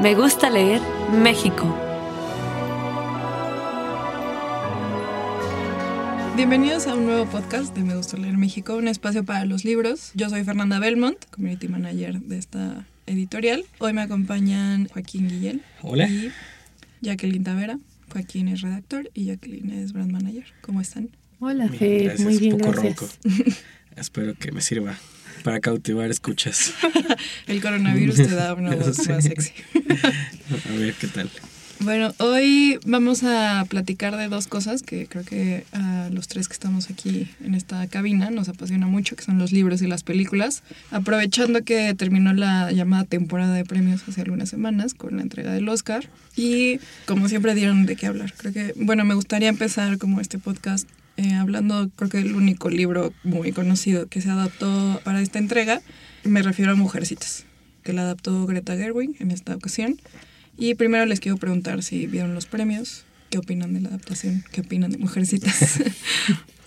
Me gusta leer México. Bienvenidos a un nuevo podcast de Me Gusta Leer México, un espacio para los libros. Yo soy Fernanda Belmont, community manager de esta editorial. Hoy me acompañan Joaquín Guillén Hola. y Jacqueline Tavera. Joaquín es redactor y Jacqueline es brand manager. ¿Cómo están? Hola. Muy bien, Un poco gracias. ronco. Espero que me sirva para cautivar escuchas. El coronavirus te da una voz Sí. más sexy. A ver qué tal. Bueno, hoy vamos a platicar de dos cosas que creo que a los tres que estamos aquí en esta cabina nos apasiona mucho, que son los libros y las películas. Aprovechando que terminó la llamada temporada de premios hace algunas semanas con la entrega del Oscar y como siempre dieron de qué hablar. Creo que, bueno, me gustaría empezar como este podcast eh, hablando, creo que el único libro muy conocido que se adaptó para esta entrega, me refiero a Mujercitas, que la adaptó Greta Gerwig en esta ocasión. Y primero les quiero preguntar si vieron los premios, qué opinan de la adaptación, qué opinan de Mujercitas.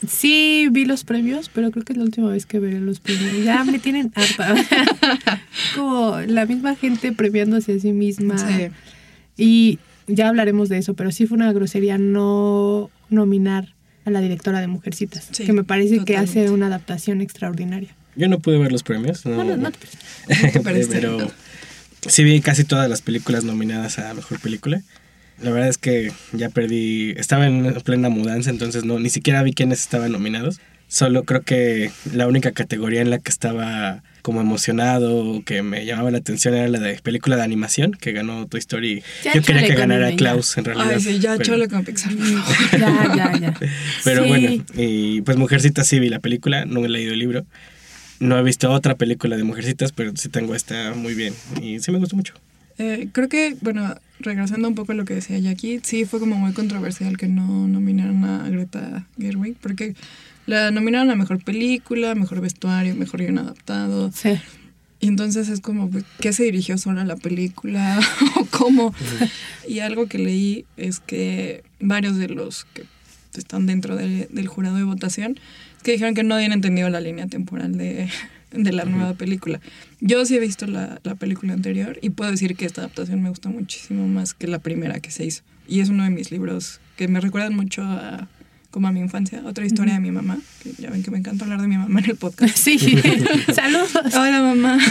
Sí, vi los premios, pero creo que es la última vez que veré los premios. Ya me tienen harta. Como la misma gente premiándose a sí misma. Sí. Y ya hablaremos de eso, pero sí fue una grosería no nominar a la directora de Mujercitas, Sí, que me parece que hace una adaptación extraordinaria. Yo no pude ver los premios. No, No, no, no te- te perdiste. pero sí vi casi todas las películas nominadas a Mejor Película. La verdad es que ya perdí, estaba en plena mudanza, entonces no, ni siquiera vi quiénes estaban nominados. Solo creo que la única categoría en la que estaba como emocionado que me llamaba la atención era la de película de animación, que ganó Toy Story. Ya Yo quería que ganara ella, Klaus en realidad. Ay, sí, ya pero- chole con Pixar. por favor. Ya, ya, ya. Pero Sí. bueno, y pues Mujercitas sí vi la película, no he leído el libro. No he visto otra película de Mujercitas, pero sí tengo esta muy bien y sí me gustó mucho. Eh, creo que, bueno, regresando un poco a lo que decía Jackie, sí fue como muy controversial que no nominaran a Greta Gerwig, porque la nominaron a Mejor Película, Mejor Vestuario, Mejor Guión Adaptado. Sí. Y entonces es como, pues, ¿qué se dirigió solo a la película? ¿O cómo? Y algo que leí es que varios de los que están dentro de- del jurado de votación, que dijeron que no habían entendido la línea temporal de, de la nueva película. Yo sí he visto la, la película anterior y puedo decir que esta adaptación me gusta muchísimo más que la primera que se hizo. Y es uno de mis libros que me recuerdan mucho a como a mi infancia, otra historia de mi mamá, que ya ven que me encanta hablar de mi mamá en el podcast. Sí. Saludos. Hola mamá.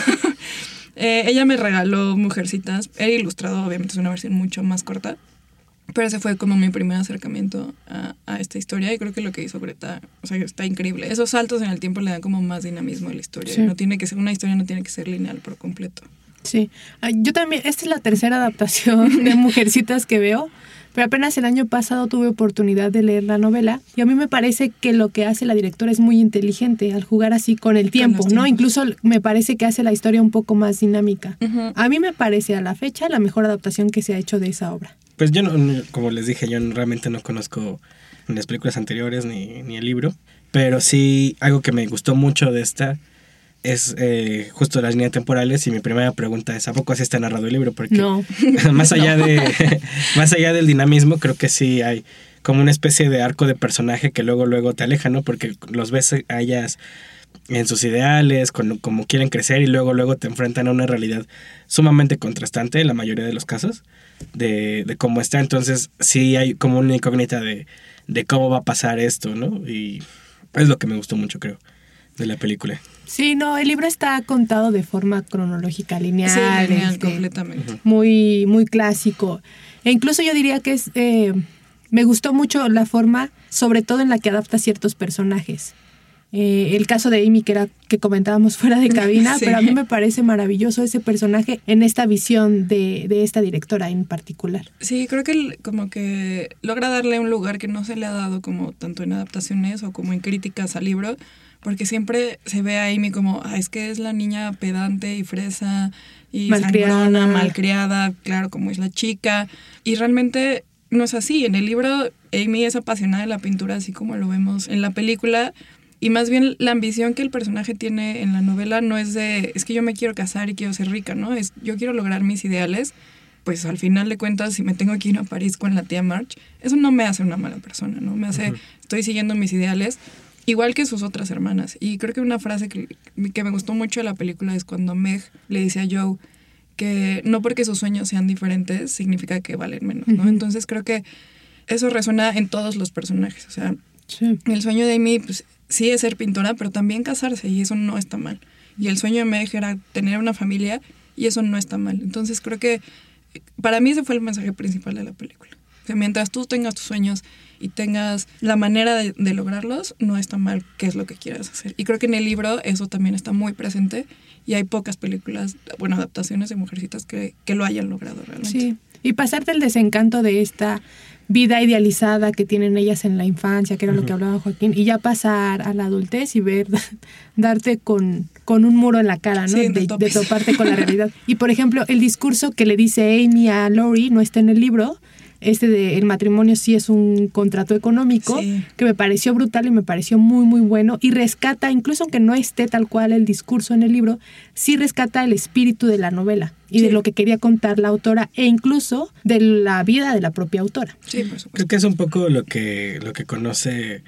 Eh, ella me regaló Mujercitas. Era ilustrado, obviamente es una versión mucho más corta. Pero ese fue como mi primer acercamiento a, a esta historia y creo que lo que hizo Greta, o sea, está increíble. Esos saltos en el tiempo le dan como más dinamismo a la historia. Sí. No tiene que ser, una historia no tiene que ser lineal por completo. Sí, yo también, esta es la tercera adaptación de Mujercitas que veo, pero apenas el año pasado tuve oportunidad de leer la novela y a mí me parece que lo que hace la directora es muy inteligente al jugar así con el tiempo, ¿no? Incluso me parece que hace la historia un poco más dinámica. A mí me parece a la fecha la mejor adaptación que se ha hecho de esa obra. Pues yo, no, como les dije, yo realmente no conozco ni las películas anteriores ni, ni el libro, pero sí algo que me gustó mucho de esta es eh, justo las líneas temporales y mi primera pregunta es, ¿a poco así está narrado el libro? Porque No. más allá de más allá del dinamismo creo que sí hay como una especie de arco de personaje que luego luego te aleja no porque los ves a ellas en sus ideales con como quieren crecer y luego luego te enfrentan a una realidad sumamente contrastante en la mayoría de los casos de, de cómo está. Entonces sí hay como una incógnita de, de cómo va a pasar esto no y es lo que me gustó mucho creo de la película Sí, no, el libro está contado de forma cronológica, lineal, Sí, lineal, este, completamente. muy, muy clásico. E incluso yo diría que es, eh, me gustó mucho la forma, sobre todo en la que adapta ciertos personajes. Eh, el caso de Amy, que era que comentábamos fuera de cabina, Sí. pero a mí me parece maravilloso ese personaje en esta visión de, de esta directora en particular. Sí, creo que el- como que logra darle un lugar que no se le ha dado como tanto en adaptaciones o como en críticas al libro, porque siempre se ve a Amy como, ah, es que es la niña pedante y fresa y Malcriada. sangrona, malcriada, claro, como es la chica. Y realmente no es así. En el libro, Amy es apasionada de la pintura, así como lo vemos en la película. Y más bien la ambición que el personaje tiene en la novela no es de, es que yo me quiero casar y quiero ser rica, ¿no? Es, yo quiero lograr mis ideales. Pues al final de cuentas, si me tengo que ir a París con la tía March, eso no me hace una mala persona, ¿no? Me hace, estoy siguiendo mis ideales, igual que sus otras hermanas. Y creo que una frase que, que me gustó mucho de la película es cuando Meg le dice a Joe que no porque sus sueños sean diferentes significa que valen menos, ¿no? Ujú. Entonces creo que eso resuena en todos los personajes. O sea, Sí. el sueño de Amy, pues sí es ser pintora, pero también casarse y eso no está mal. Y el sueño de Meg era tener una familia y eso no está mal. Entonces creo que para mí ese fue el mensaje principal de la película. Sea, mientras tú tengas tus sueños y tengas la manera de, de lograrlos, no está mal qué es lo que quieras hacer. Y creo que en el libro eso también está muy presente y hay pocas películas, bueno, adaptaciones de mujercitas que, que lo hayan logrado realmente. Sí, y pasarte el desencanto de esta vida idealizada que tienen ellas en la infancia, que era lo que hablaba Joaquín, y ya pasar a la adultez y ver, darte con, con un muro en la cara, ¿no? Sí, de, de toparte con la realidad. Y por ejemplo, el discurso que le dice Amy a Lori no está en el libro. Este de el matrimonio sí es un contrato económico, Sí. que me pareció brutal y me pareció muy, muy bueno. Y rescata, incluso aunque no esté tal cual el discurso en el libro, sí rescata el espíritu de la novela y de lo que quería contar la autora e incluso de la vida de la propia autora. Sí, por Creo supuesto. que es un poco lo que, lo que conoce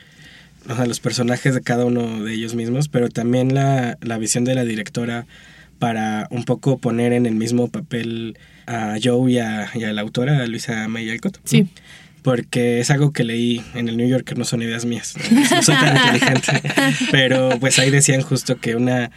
o sea, los personajes de cada uno de ellos mismos, pero también la, la visión de la directora para un poco poner en el mismo papel a Joe y a, y a la autora, a Luisa May Alcott. Sí. Porque es algo que leí en el New Yorker, no son ideas mías, no, no soy tan inteligente. Pero pues ahí decían justo que una,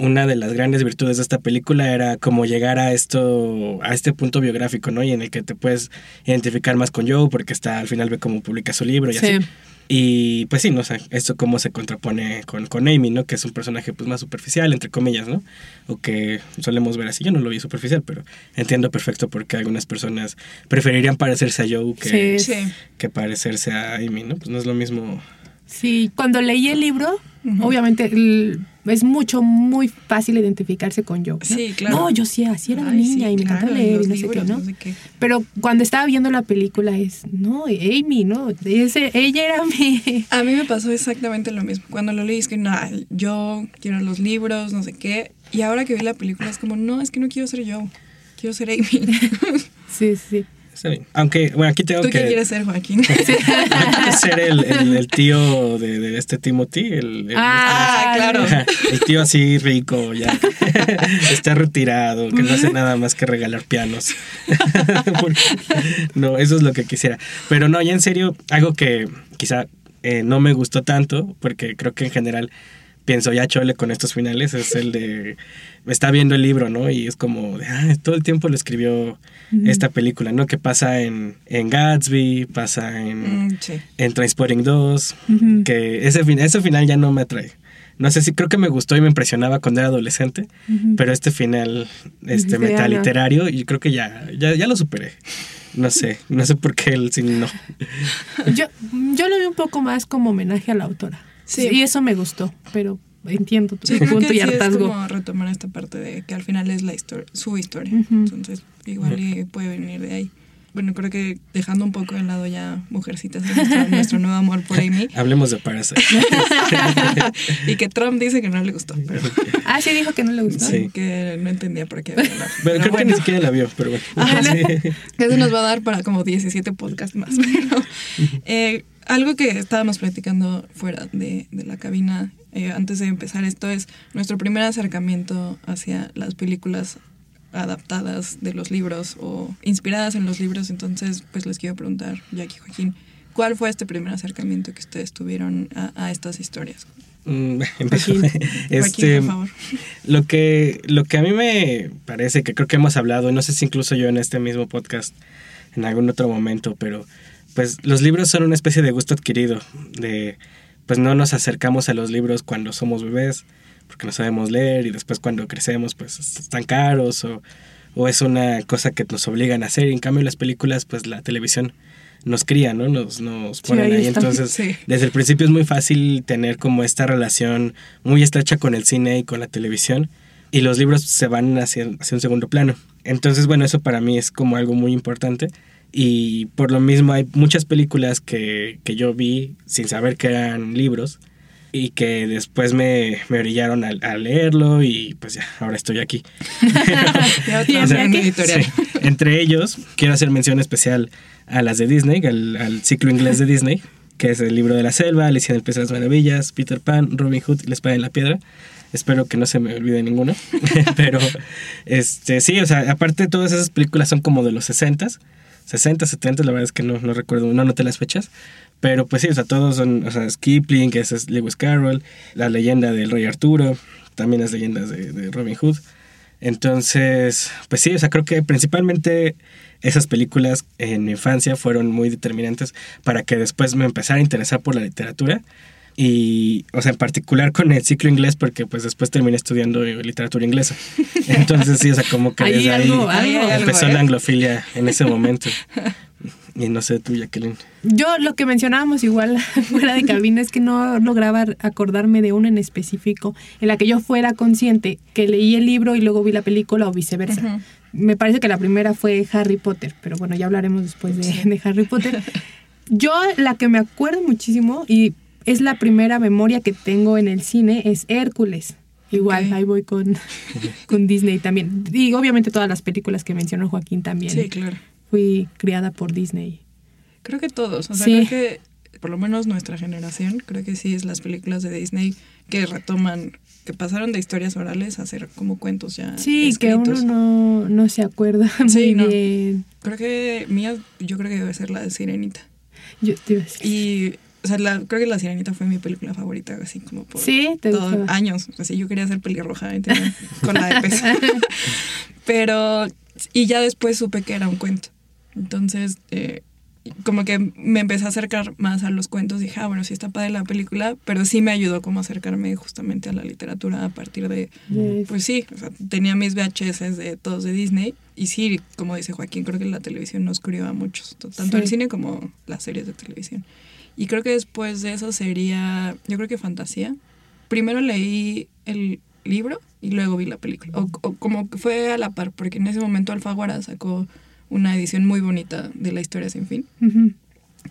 una de las grandes virtudes de esta película era como llegar a esto, a este punto biográfico, ¿no? Y en el que te puedes identificar más con Joe, porque está al final ve cómo publica su libro y Sí. así. Y pues sí, no sé, esto cómo se contrapone con, con Amy, ¿no? Que es un personaje pues más superficial, entre comillas, ¿no? O que solemos ver así. Yo no lo vi superficial, pero entiendo perfecto por qué algunas personas preferirían parecerse a Joe que, Sí. Sí. que parecerse a Amy, ¿no? Pues no es lo mismo. Sí, cuando leí el libro, Obviamente el- es mucho, muy fácil identificarse con yo. ¿no? Sí, claro. No, yo sí, así era de niña sí, y me claro, encanta leer y no sé libros, qué, ¿no? no sé qué. Pero cuando estaba viendo la película es, no, Amy, ¿no? Ese, ella era mi... A mí me pasó exactamente lo mismo. Cuando lo leí es que no, yo quiero los libros, no sé qué. Y ahora que vi la película es como, no, es que no quiero ser yo. Quiero ser Amy. Sí, sí. Está bien. Aunque, bueno, aquí tengo ¿Tú que, qué quieres ser, Joaquín? que ser el, el- el tío de, de este Timothy. El, el- Ah, claro. Ajá, el tío así rico, ya. Está retirado, que no hace nada más que regalar pianos. No, eso es lo que quisiera. Pero no, ya en serio, algo que quizá eh, no me gustó tanto, porque creo que en general pienso ya chole con estos finales, es el de. Está viendo el libro, ¿no? Y es como, de, ah, todo el tiempo lo escribió esta película, ¿no? Que pasa en, en Gatsby, pasa en Mm, sí. en Transporting 2, Ujú. que ese, fin- ese final ya no me atrae. No sé si creo que me gustó y me impresionaba cuando era adolescente, pero este final este metaliterario, y creo que ya, ya, ya lo superé. No sé, no sé por qué el sí, no. Yo, yo lo vi un poco más como homenaje a la autora. Sí. Y eso me gustó, pero entiendo tu Sí, creo punto que y sí es hartazgo. como retomar esta parte de que al final es la historia, su historia. Ujú. Entonces, igual y puede venir de ahí. Bueno, creo que dejando un poco de lado ya Mujercitas, de nuestro, nuestro nuevo amor por Amy. Hablemos de Parasite. y que Trump dice que no le gustó, pero Ah, sí, dijo que no le gustó. Sí. que no entendía por qué. había hablado. Pero, creo que bueno. ni siquiera la vio, pero bueno. Ajá, Sí. Eso nos va a dar para como 17 podcasts más. Pero, eh, algo que estábamos platicando fuera de, de la cabina eh, antes de empezar esto es nuestro primer acercamiento hacia las películas adaptadas de los libros o inspiradas en los libros. Entonces, pues les quiero preguntar, Jackie Joaquín, ¿cuál fue este primer acercamiento que ustedes tuvieron a, a estas historias? Mm, empezó. Joaquín. Este, Joaquín, por favor. Lo que, lo que a mí me parece, que creo que hemos hablado, y no sé si incluso yo en este mismo podcast, en algún otro momento, pero pues los libros son una especie de gusto adquirido, de pues no nos acercamos a los libros cuando somos bebés, porque no sabemos leer, y después cuando crecemos pues están caros o, o es una cosa que nos obligan a hacer, y en cambio las películas, pues la televisión nos crían, ¿no? Nos, nos Sí, ponen ahí. Entonces, Sí. desde el principio es muy fácil tener como esta relación muy estrecha con el cine y con la televisión. Y los libros se van hacia, hacia un segundo plano. Entonces, bueno, eso para mí es como algo muy importante. Y por lo mismo hay muchas películas que, que yo vi sin saber que eran libros y que después me, me orillaron a, a leerlo y pues ya, ahora estoy aquí. O sea. Sí. Entre ellos, quiero hacer mención especial a las de Disney, al, al ciclo inglés de Disney, que es el libro de la selva, Alicia en el País de las Maravillas, Peter Pan, Robin Hood y la espada en la piedra. Espero que no se me olvide ninguno. Pero, este, sí, o sea, aparte todas esas películas son como de los 60s, 60, 70, la verdad es que no, no recuerdo, no noté las fechas. Pero pues sí, o sea, todos son, o sea, es Kipling, ese es Lewis Carroll, la leyenda del Rey Arturo, también las leyendas de, de Robin Hood. Entonces, pues sí, o sea, creo que principalmente esas películas en mi infancia fueron muy determinantes para que después me empezara a interesar por la literatura. Y, o sea, en particular con el ciclo inglés, porque pues después terminé estudiando literatura inglesa. Entonces, sí, o sea, como que Ahí desde ahí algo- ahí algo, empezó ¿eh? la anglofilia en ese momento. Y no sé tú, Jacqueline. Yo lo que mencionábamos igual fuera de cabina es que no lograba acordarme de una en específico en la que yo fuera consciente que leí el libro y luego vi la película o viceversa. Ujú. Me parece que la primera fue Harry Potter, pero bueno, ya hablaremos después de, de Harry Potter. Yo la que me acuerdo muchísimo y es la primera memoria que tengo en el cine es Hércules. Igual, ahí voy con, con Disney también. Y obviamente todas las películas que mencionó Joaquín también. Sí, claro. Fui criada por Disney. Creo que todos. O sea, Sí. creo que por lo menos nuestra generación, creo que sí es las películas de Disney que retoman, que pasaron de historias orales a ser como cuentos ya. Sí, que uno escritos. no, no se acuerda Sí, muy no. bien. Creo que mía, yo creo que debe ser la de Sirenita. Yo te iba a decir. Y, o sea, la, creo que La Sirenita fue mi película favorita, así como por Sí, te todo- gustaba. años. Así yo quería ser pelirroja ¿entiendes? con la de pez. Pero, y ya después supe que era un cuento. Entonces, eh, como que me empecé a acercar más a los cuentos. Dije, ah, bueno, sí está padre la película, pero sí me ayudó como a acercarme justamente a la literatura a partir de, Yes. pues sí, o sea, tenía mis VHS de todos de Disney. Y sí, como dice Joaquín, creo que la televisión nos crió a muchos, tanto Sí. el cine como las series de televisión. Y creo que después de eso sería, yo creo que fantasía. Primero leí el libro y luego vi la película. O, o como que fue a la par, porque en ese momento Alfaguara sacó una edición muy bonita de la historia sin fin,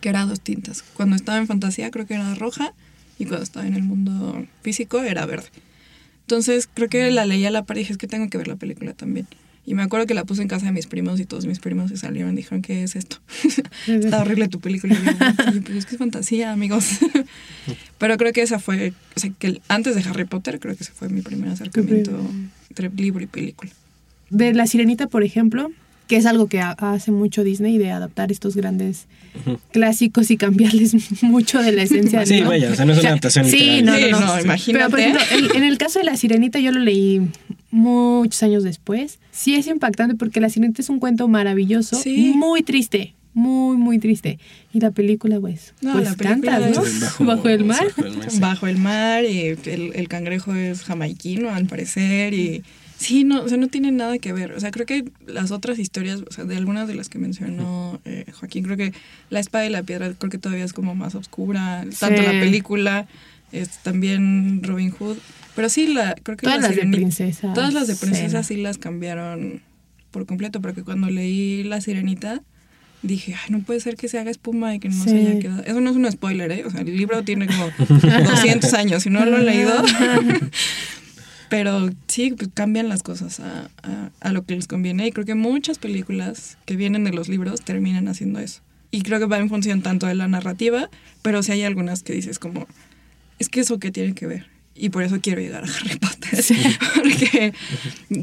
que era dos tintas. Cuando estaba en fantasía creo que era roja y cuando estaba en el mundo físico era verde. Entonces creo que la leí a la par y dije, es que tengo que ver la película también. Y me acuerdo que la puse en casa de mis primos y todos mis primos se salieron y dijeron, ¿qué es esto? Está horrible tu película. Y yo, "Oye, pero es que es fantasía, amigos. Pero creo que esa fue, o sea, que antes de Harry Potter, creo que ese fue mi primer acercamiento entre libro y película. De La Sirenita, por ejemplo, que es algo que ha- hace mucho Disney de adaptar estos grandes clásicos y cambiarles mucho de la esencia. Sí, ¿no? vaya, o sea, no es una adaptación Sí, literal. no, Sí, no, no. no, Pero, imagínate. por ejemplo, en el caso de La Sirenita, yo lo leí muchos años después. Sí es impactante porque La Sirenita es un cuento maravilloso, Sí. muy triste, muy, muy triste. Y la película, pues, No, pues la película tantas, ¿no? es- Bajo, el mar. Bajo el mar, sí. Bajo el mar y el, el cangrejo es jamaiquino al parecer y sí, no, o sea, no tiene nada que ver. O sea, creo que las otras historias, o sea, de algunas de las que mencionó eh, Joaquín, creo que La espada y la piedra creo que todavía es como más oscura, tanto Sí. la película, es también Robin Hood, pero sí, la, creo que Todas la las de princesas. Todas las de princesas sí las cambiaron por completo, porque cuando leí La Sirenita dije, ay, no puede ser que se haga espuma y que no Sí. se haya quedado. Eso no es un spoiler, ¿eh? O sea, el libro tiene como 200 años, si no lo he leído. Pero sí, pues cambian las cosas a, a- a lo que les conviene. Y creo que muchas películas que vienen de los libros terminan haciendo eso. Y creo que va en función tanto de la narrativa, pero sí hay algunas que dices como, es que eso que tiene que ver. Y por eso quiero llegar a Harry Potter. Porque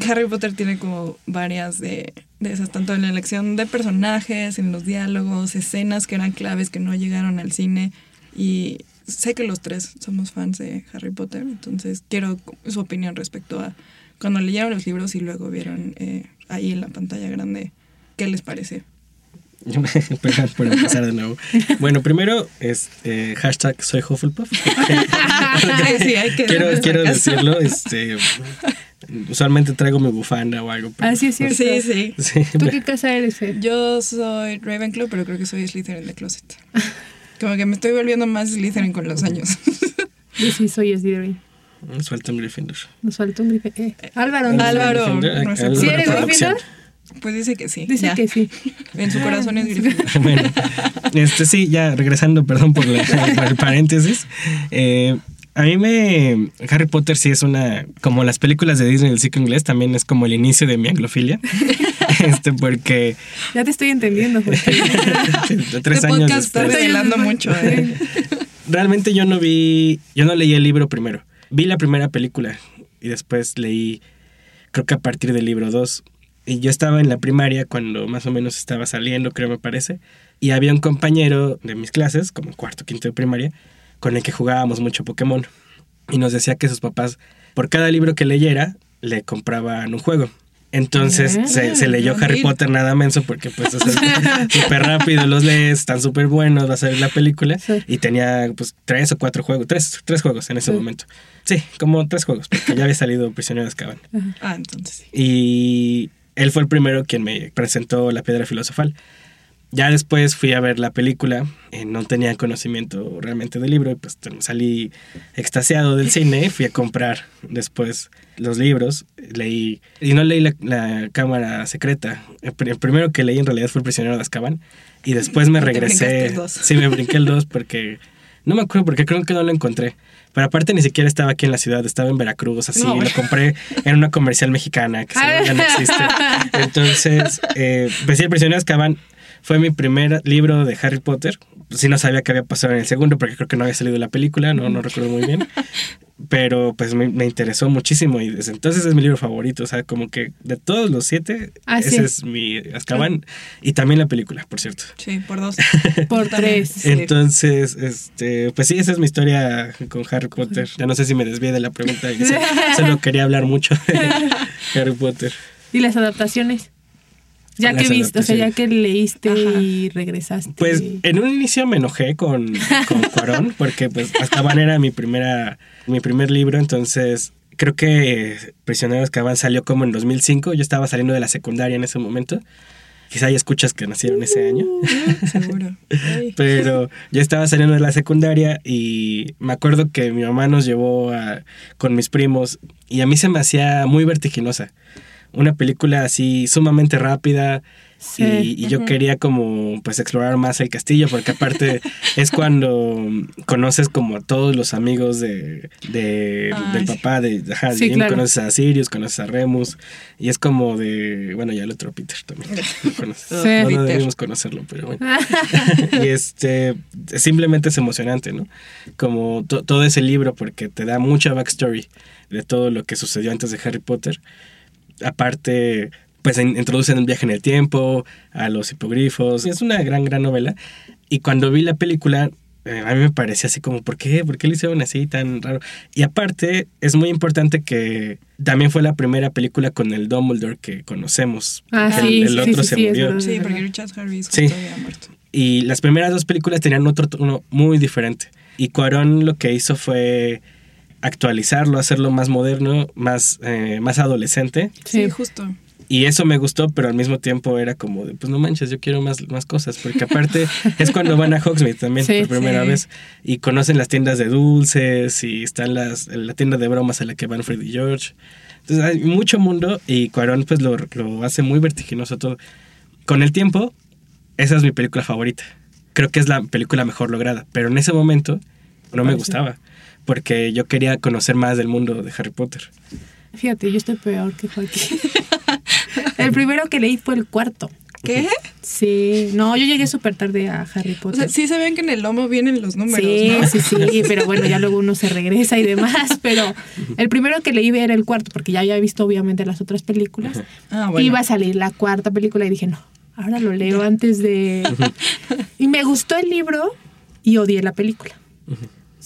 Harry Potter tiene como varias de, de esas, tanto en la elección de personajes, en los diálogos, escenas que eran claves que no llegaron al cine. Y sé que los tres somos fans de Harry Potter, entonces quiero su opinión respecto a cuando leyeron los libros y luego vieron eh, ahí en la pantalla grande qué les pareció. Yo me- por empezar de nuevo. Bueno, primero es eh, hashtag soy Hufflepuff. Sí, hay que quiero quiero decirlo, este usualmente traigo mi bufanda o algo. pero- Ah, sí, es cierto. Sí, sí. Sí, ¿Tú qué casa eres, Fer? Yo soy Ravenclaw, pero creo que soy Slytherin de Closet. Como que me estoy volviendo más Slytherin con los años. Yo sí soy Slytherin. Nos falta un Gryffindor. Nos faltó un grife. Eh, Álvaro, ¿no? Álvaro, Gryffindor, ¿Sí eres. Gryffindor? Pues dice que sí. Dice ya. que sí. En su corazón es Gryffindor. bueno, este sí, ya regresando, perdón por, la- por el paréntesis. Eh, a mí me. Harry Potter sí es una. Como las películas de Disney del ciclo inglés, también es como el inicio de mi anglofilia. este, porque. Ya te estoy entendiendo, Jorge. tres este años está revelando mucho. ¿eh? Realmente yo no vi. Yo no leí el libro primero. Vi la primera película y después leí. Creo que a partir del libro 2. Y yo estaba en la primaria cuando más o menos estaba saliendo, creo me parece. Y había un compañero de mis clases, como cuarto, quinto de primaria, con el que jugábamos mucho Pokémon. Y nos decía que sus papás, por cada libro que leyera, le compraban un juego. Entonces Ah, se, se leyó Harry. Potter nada menso porque pues o sea, súper rápido los lees, están súper buenos, va a salir la película. Sí. Y tenía pues tres o cuatro juegos, tres, tres juegos en ese Sí. momento. Sí, como tres juegos, porque ya había salido Prisionero de Azkaban. Ah, entonces sí. Y él fue el primero quien me presentó la piedra filosofal. Ya después fui a ver la película, eh, no tenía conocimiento realmente del libro, y pues salí extasiado del cine, fui a comprar después los libros, leí, y no leí la, la cámara secreta, el, pri- el primero que leí en realidad fue el prisionero de Azkaban, y después me regresé, sí, me brinqué el 2 porque, no me acuerdo porque creo que no lo encontré, pero aparte ni siquiera estaba aquí en la ciudad, estaba en Veracruz, así, No, lo compré en una comercial mexicana que ya no existe. Entonces, eh, pues sí, El prisionero de Azkaban fue mi primer libro de Harry Potter. Sí no sabía qué había pasado en el segundo porque creo que no había salido la película, no, no recuerdo muy bien. Pero pues me, me interesó muchísimo y desde entonces es mi libro favorito. O sea, como que de todos los siete, Ah, ese sí. es mi Azkaban y también la película, por cierto. Sí, por dos. Por tres. Sí. Entonces, este, pues sí, esa es mi historia con Harry Potter. Ya no sé si me desvié de la pregunta, solo quería hablar mucho de Harry Potter. ¿Y las adaptaciones? Ya que viste, o sea, ya que leíste Ajá. y regresaste. Pues en un inicio me enojé con, con Cuarón, porque pues Azkaban era mi primera, mi primer libro, entonces creo que Prisioneros de Azkaban salió como en 2005, yo estaba saliendo de la secundaria en ese momento. Quizá hay escuchas que nacieron ese año. Seguro. Ay. Pero yo estaba saliendo de la secundaria y me acuerdo que mi mamá nos llevó a- con mis primos y a mí se me hacía muy vertiginosa. Una película así sumamente rápida Sí. y, y yo quería como pues explorar más el castillo porque aparte es cuando conoces como a todos los amigos de, de- del sí. papá de ajá, Sí, Jim, claro. conoces a Sirius, conoces a Remus y es como de bueno ya el otro Peter también. Sí. No, deberíamos conocerlo, pero bueno. y este, simplemente es emocionante, ¿no? Como to- todo ese libro, porque te da mucha backstory de todo lo que sucedió antes de Harry Potter. Aparte, pues in- introducen el viaje en el tiempo, a los hipogrifos. Es una gran, gran novela. Y cuando vi la película, eh, a mí me parecía así como, ¿por qué? ¿Por qué lo hicieron así tan raro? Y aparte, es muy importante que también fue la primera película con el Dumbledore que conocemos. Ah, el, sí, el otro sí, se sí, es murió. Sí, porque Richard Harris había muerto. Y las primeras dos películas tenían otro tono muy diferente. Y Cuarón lo que hizo fue actualizarlo, hacerlo más moderno, más, eh, más adolescente. Sí, Sí. justo. Y eso me gustó, pero al mismo tiempo era como de, pues no manches, yo quiero más, más cosas. Porque aparte es cuando van a Hogsmeade también Sí, por primera sí. vez. Y conocen las tiendas de dulces y están las, la tienda de bromas a la que van Fred y George. Entonces hay mucho mundo y Cuarón pues lo, lo hace muy vertiginoso todo. Con el tiempo, esa es mi película favorita. Creo que es la película mejor lograda, pero en ese momento no me gustaba. Porque yo quería conocer más del mundo de Harry Potter. Fíjate, yo estoy peor que Joaquín. el primero que leí fue el cuarto. ¿Qué? Sí, no, yo llegué súper tarde a Harry O Potter. sea, sí se ven que en el lomo vienen los números, sí, ¿no? sí, sí, pero bueno, ya luego uno se regresa y demás. Pero el primero que leí era el cuarto, porque ya había visto obviamente las otras películas. Ah, bueno. Iba a salir la cuarta película y dije, no, ahora lo leo antes de... y me gustó el libro y odié la película.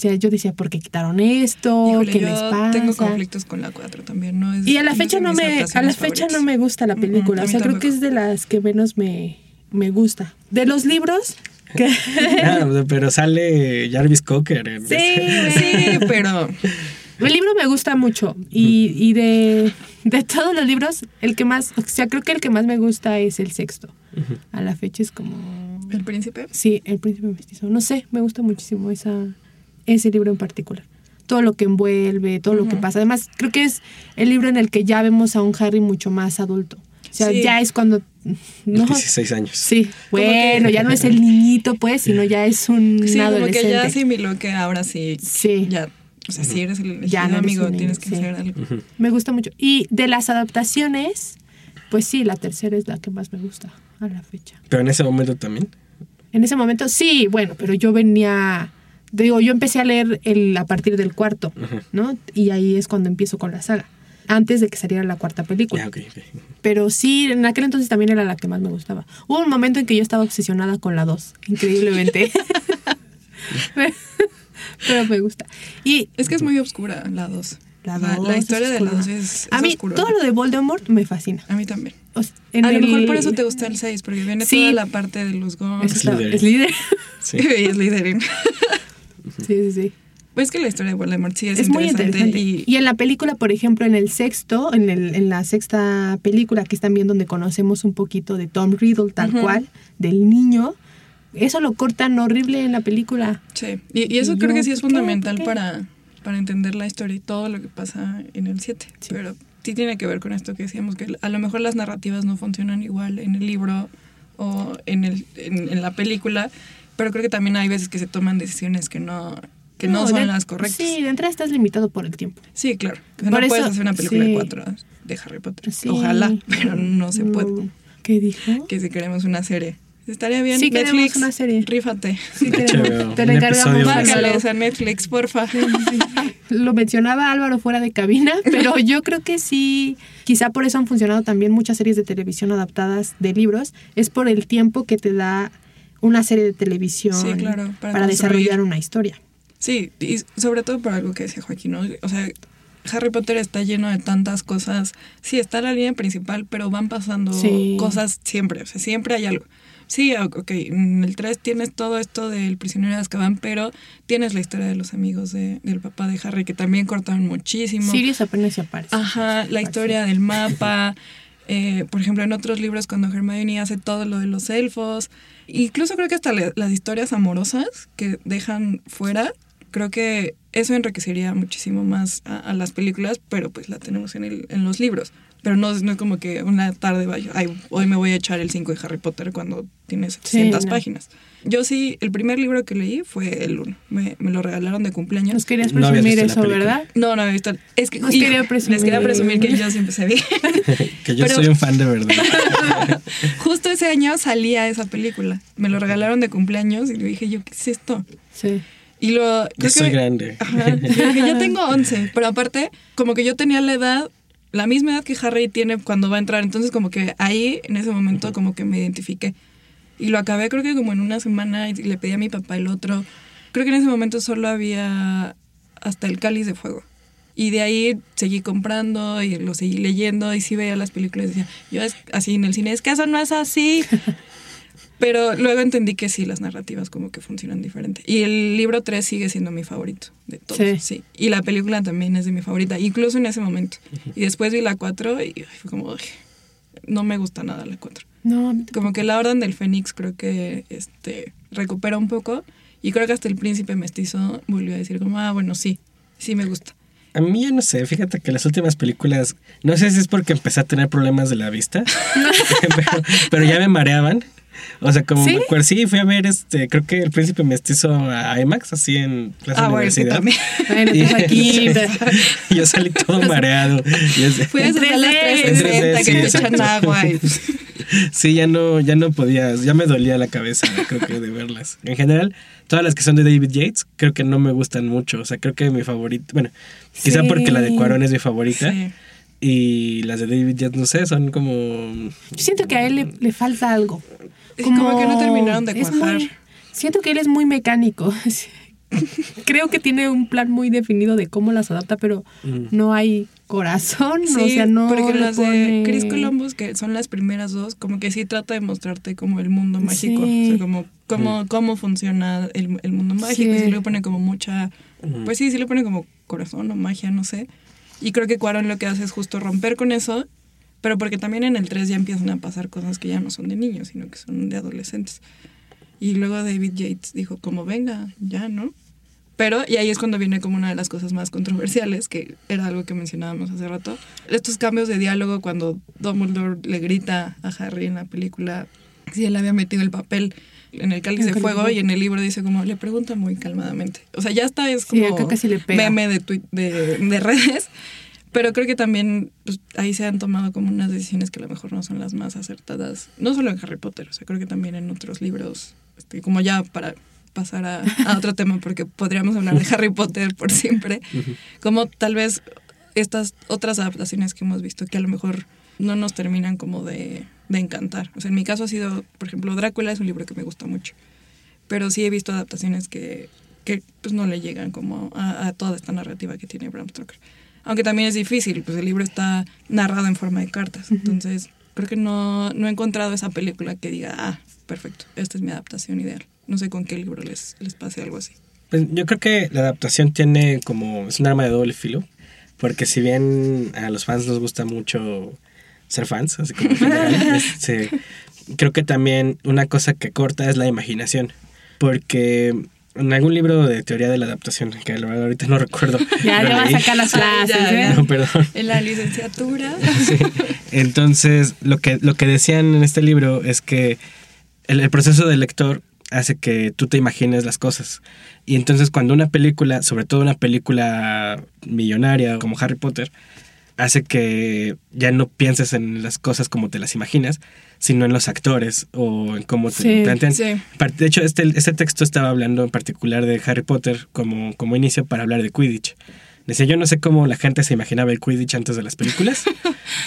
O sea, yo decía, ¿por qué quitaron esto? Híjole, ¿Qué yo les pasa? tengo conflictos con la 4 también, ¿no? Es- Y a la fecha no me, a la fecha no me gusta la Mm, película. o sea, creo que es de las que menos me, me gusta. De los libros, pero sale Jarvis Cocker. en- sí, Sí, pero El libro me gusta mucho y, y de, de todos los libros, el que más, o sea, creo que el que más me gusta es el sexto. A la fecha es como... ¿El príncipe? Sí, El Príncipe Mestizo. No sé, me gusta muchísimo esa, ese libro en particular. Todo lo que envuelve, todo lo que pasa. Además, creo que es el libro en el que ya vemos a un Harry mucho más adulto. O sea, Sí. ya es cuando... ¿no? 16 años. Sí, bueno, ya no es el niñito, pues, sino ya es un Sí, como adolescente. que ya asimiló que ahora sí. Sí. Ya. O sea, si eres el Ya no amigo, tienes que sí. hacer algo. Me gusta mucho. Y de las adaptaciones, pues sí, la tercera es la que más me gusta a la fecha. Pero en ese momento también. En ese momento, sí, bueno, pero yo venía, digo, yo empecé a leer el, a partir del cuarto, ¿no? Y ahí es cuando empiezo con la saga, antes de que saliera la cuarta película. Ok. Pero sí, en aquel entonces también era la que más me gustaba. Hubo un momento en que yo estaba obsesionada con la 2, increíblemente. pero me gusta. Y Es que es muy oscura la 2. la, La, dos la es historia de la oscura. 2 es, es A mí, oscura. todo lo de Voldemort me fascina. A mí también. O sea, a lo el- mejor por eso te gusta el 6, porque viene Sí. toda la parte de los Slytherin. es líder. Sí. y es Slytherin. sí, sí, sí. Pues que la historia de Voldemort sí es, es muy interesante. interesante. Y, Y, en la película, por ejemplo, en el sexto, en, el, en la sexta película, que es también donde conocemos un poquito de Tom Riddle, tal Ujú. cual, del niño, eso lo cortan horrible en la película. sí. y, y eso Y creo yo, que sí es fundamental para, para entender la historia y todo lo que pasa en el 7. Sí. Pero sí tiene que ver con esto que decíamos, que a lo mejor las narrativas no funcionan igual en el libro o en, el, en, en la película, pero creo que también hay veces que se toman decisiones que no, que no, son de- las correctas. Sí, de entrada estás limitado por el tiempo. Sí, claro. Por no puedes hacer una película sí. de cuatro horas de Harry Potter. Sí. Ojalá, pero no se puede. No. ¿Qué dijo? Que si queremos una serie. Estaría bien. Sí, queremos Netflix, una serie. rífate. Sí, queremos. Te encargamos. Márcales a Netflix, porfa. Lo mencionaba Álvaro fuera de cabina, pero yo creo que sí, quizá por eso han funcionado también muchas series de televisión adaptadas de libros, es por el tiempo que te da una serie de televisión Sí, claro, para desarrollar una historia. Sí, y sobre todo por algo que decía Joaquín, ¿no? O sea, Harry Potter está lleno de tantas cosas. Sí, está la línea principal, pero van pasando Sí. cosas siempre. O sea, siempre hay algo. Sí, ok, en el 3 tienes todo esto del prisionero de Azkaban, pero tienes la historia de los amigos de- del papá de Harry, que también cortaron muchísimo. Sirius apenas se aparece. Ajá, la historia del mapa. eh, por ejemplo, en otros libros cuando Hermione hace todo lo de los elfos. Incluso creo que hasta las historias amorosas que dejan fuera, creo que eso enriquecería muchísimo más a, las películas, pero pues la tenemos en, el, en los libros. Pero no, no es como que una tarde vaya, ay, hoy me voy a echar el 5 de Harry Potter cuando tiene 700 no. páginas. Yo sí, el primer libro que leí fue el 1. Me, me lo regalaron de cumpleaños. Nos querías No presumir la eso. ¿verdad? No, no había visto. Es que Nos hijo, quería presumir. les quería presumir que yo sí empecé bien. que yo Pero- soy un fan de verdad. Justo ese año salía esa película. Me lo regalaron de cumpleaños y le dije yo, ¿qué es esto? Sí. Y lo... Yo soy que- grande. Ajá. Yo dije, yo tengo 11, pero aparte, como que yo tenía la edad, la misma edad que Harry tiene cuando va a entrar. Entonces, como que ahí, en ese momento, como que me identifiqué. Y lo acabé, creo que como en una semana, y le pedí a mi papá el otro. Creo que en ese momento solo había hasta el cáliz de fuego. Y de ahí seguí comprando y lo seguí leyendo y sí veía las películas y decía, yo es así en el cine, es que eso no es así. Pero luego entendí que sí, las narrativas como que funcionan diferente. Y el libro 3 sigue siendo mi favorito de todos. Sí. Sí. Y la película también es de mi favorita, incluso en ese momento. Y después vi la 4 y fue como, "Uy, no me gusta nada la 4. No, Como que la Orden del Fénix creo que este, recupera un poco. Y creo que hasta el príncipe mestizo volvió a decir como, ah, bueno, sí, sí me gusta. A mí ya no sé, fíjate que las últimas películas, no sé si es porque empecé a tener problemas de la vista, pero, pero ya me mareaban. O sea, como ¿Sí? me acuerdo, sí, fui a ver, este, creo que el príncipe mestizo a IMAX, así en Plaza ah, bueno, sí, Universidad. también. Bueno, Y- pues aquí. y yo salí todo mareado. Fui a 3D, 360 que te echan agua. Y, Sí, ya no, ya no podía, ya me dolía la cabeza, creo que de verlas. En general, todas las que son de David Yates, creo que no me gustan mucho. O sea, creo que mi favorita, bueno, quizá Sí. porque la de Cuarón es mi favorita. sí. Y las de David Yates, no sé, son como... Yo siento que a él le, le falta algo. Como que no terminaron de es cuajar. muy- siento que él es muy mecánico. Creo que tiene un plan muy definido de cómo las adapta, pero no hay corazón, Sí, o sea, no porque las de Chris Columbus, que son las primeras dos, como que sí trata de mostrarte como el mundo mágico, Sí. o sea, como cómo, cómo funciona el, el mundo mágico, y Sí. sí le pone como mucha, pues sí, sí le pone como corazón o magia, no sé. Y creo que Cuarón lo que hace es justo romper con eso, pero porque también en el 3 ya empiezan a pasar cosas que ya no son de niños, sino que son de adolescentes. Y luego David Yates dijo, como venga, ya, ¿no? Pero, y ahí es cuando viene como una de las cosas más controversiales, que era algo que mencionábamos hace rato. Estos cambios de diálogo cuando Dumbledore le grita a Harry en la película si él había metido el papel en el cáliz de fuego y en el libro dice como le pregunta muy calmadamente. O sea, ya está, es como meme de, de, de, redes. Pero creo que también pues, ahí se han tomado como unas decisiones que a lo mejor no son las más acertadas. No solo en Harry Potter, o sea, creo que también en otros libros, este, como ya para pasar a, a, otro tema, porque podríamos hablar de Harry Potter por siempre, como tal vez estas otras adaptaciones que hemos visto que a lo mejor no nos terminan como de, de, encantar. O sea, en mi caso ha sido, por ejemplo, Drácula es un libro que me gusta mucho, pero sí he visto adaptaciones que, que pues no le llegan como a, a, toda esta narrativa que tiene Bram Stoker. Aunque también es difícil, pues el libro está narrado en forma de cartas, entonces creo que no, no he encontrado esa película que diga, ah, perfecto, esta es mi adaptación ideal. No sé con qué libro les, les pase algo así. Pues yo creo que la adaptación tiene como, es un arma de doble filo, porque si bien a los fans nos gusta mucho ser fans, así como en general, este, creo que también una cosa que corta es la imaginación, porque en algún libro de teoría de la adaptación, que la verdad ahorita no recuerdo. Ya, ya va a sacar las clases, ¿eh? No, perdón. En la licenciatura. Sí. Entonces, lo que, lo que decían en este libro es que el, el proceso del lector hace que tú te imagines las cosas. Y entonces cuando una película, sobre todo una película millonaria como Harry Potter, hace que ya no pienses en las cosas como te las imaginas, sino en los actores o en cómo te Sí, plantean. sí. De hecho, este, este texto estaba hablando en particular de Harry Potter como, como inicio para hablar de Quidditch. Decía, yo no sé cómo la gente se imaginaba el Quidditch antes de las películas.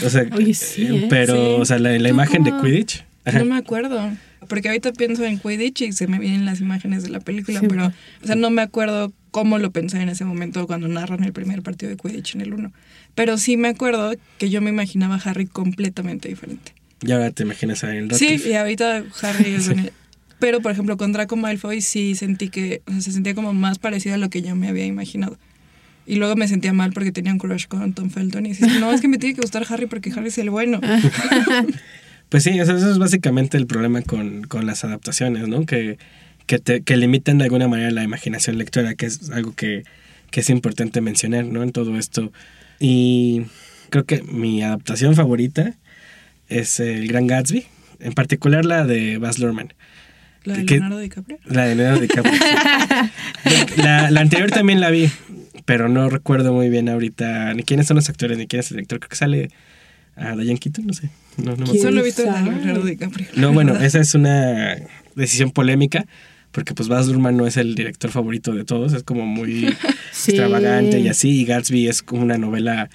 O sea, Oye, sí, ¿eh? pero, Sí. o sea, la, la ¿Tú imagen de? Quidditch. ajá. No me acuerdo. Porque ahorita pienso en Quidditch y se me vienen las imágenes de la película, Sí. pero, o sea, no me acuerdo cómo lo pensé en ese momento cuando narran el primer partido de Quidditch en el 1. Pero sí me acuerdo que yo me imaginaba a Harry completamente diferente. Y ahora te imaginas a el Sí, y ahorita Harry es... un- Pero, por ejemplo, con Draco Malfoy sí sentí que, o sea, se sentía como más parecido a lo que yo me había imaginado. Y luego me sentía mal porque tenía un crush con Tom Felton y decía, no, es que me tiene que gustar Harry porque Harry es el bueno. Pues sí, eso, eso es básicamente el problema con, con las adaptaciones, ¿no? Que, que, te, que limitan de alguna manera la imaginación lectora, que es algo que, que es importante mencionar, ¿no? En todo esto. Y creo que mi adaptación favorita es El Gran Gatsby, en particular la de Baz Luhrmann. La de. Leonardo DiCaprio. La de Leonardo DiCaprio. sí. la, la anterior también la vi, pero no recuerdo muy bien ahorita ni quiénes son los actores ni quién es el director. Creo que sale a Diane Keaton, no sé. No, no me. Solo he visto la de sabe? Leonardo DiCaprio. No, bueno, esa es una decisión polémica, porque pues Baz Luhrmann no es el director favorito de todos, es como muy Sí. extravagante y así, y Gatsby es como una novela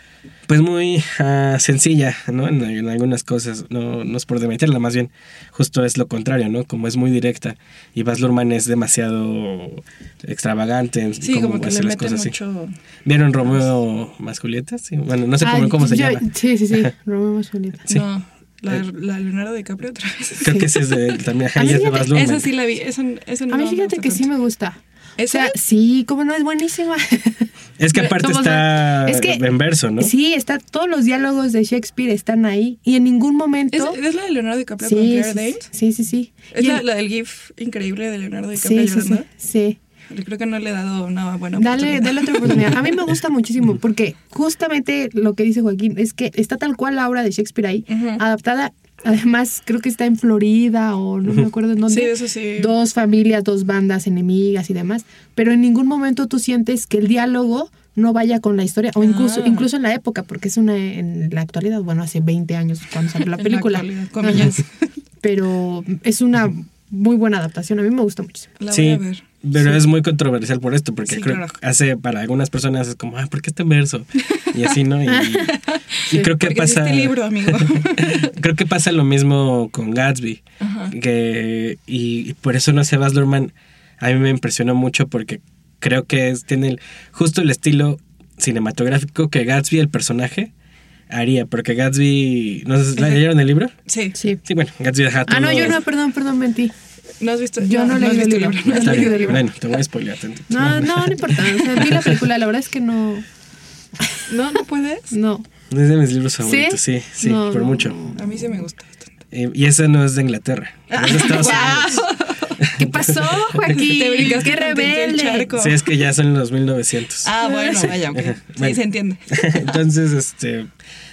pues muy ah, sencilla, ¿no? En, en algunas cosas, no, no es por demeritarla, más bien justo es lo contrario, ¿no? Como es muy directa y Baz Luhrmann es demasiado extravagante en Sí, cómo como que hace le las mete cosas así. ¿Vieron Romeo más Julieta? Sí, bueno, no sé cómo, Ay, cómo se yo- llama. Sí, sí, sí. Romeo más Julieta. Sí. No, la, Eh. la de Leonardo DiCaprio otra vez. Creo que ese es de, también, ajá, A mí y es de fíjate, Baz Luhrmann. Esa sí la vi. Esa, esa no A mí fíjate que sí me gusta. O ¿Esa? sea, sí, como no es buenísima. Es que aparte ¿Cómo está es que- en verso, ¿no? Sí, está, todos los diálogos de Shakespeare están ahí y en ningún ¿Es, momento. es la de Leonardo DiCaprio con sí, Claire sí, Danes? sí, sí, sí. Es la, del GIF increíble de Leonardo DiCaprio sí, sí, sí, llorando. sí. Yo creo que no le he dado una buena Dale, oportunidad. dale otra oportunidad. A mí me gusta muchísimo porque justamente lo que dice Joaquín es que está tal cual la obra de Shakespeare ahí, adaptada. Además, creo que está en Florida o no me acuerdo en dónde. Sí, eso sí. Dos familias, dos bandas enemigas y demás. Pero en ningún momento tú sientes que el diálogo no vaya con la historia, o incluso, Ah. incluso en la época, porque es una en la actualidad, bueno, hace 20 años cuando salió la película. Ajá. Pero es una muy buena adaptación, a mí me gusta muchísimo. La voy sí, a ver. Pero es muy controversial por esto, porque Sí, creo claro. que hace para algunas personas es como, ah, ¿por qué está en verso? Y así, ¿no? Y, y creo que pasa. es este libro, amigo. creo que pasa lo mismo con Gatsby. Ajá. Que, y, y por eso no sé, Baz Luhrmann a mí me impresionó mucho porque creo que es, tiene el- justo el estilo cinematográfico que Gatsby, el personaje, haría. Porque Gatsby. ¿No sé, ¿la Ajá. leyeron el libro? Sí. Sí. Sí, bueno, Gatsby deja todo. Ah, no, yo no, perdón, perdón, mentí. ¿No has visto? Yo no, el libro. No No leí leído el libro. Bueno, te voy a spoilear. No, no, no importa. O sea, vi la película, la verdad es que no. No, no puedes. No. Es de mis libros favoritos, sí, sí, No, por no, mucho. no. A mí sí me gusta bastante. Eh, y ese no es de Inglaterra, es de Estados Unidos. ¿Qué pasó, Joaquín? Te ¡Qué rebelde! Sí, es que ya son los 1900. Ah, bueno, vaya, ok. Sí, Bueno. se entiende. Entonces, este,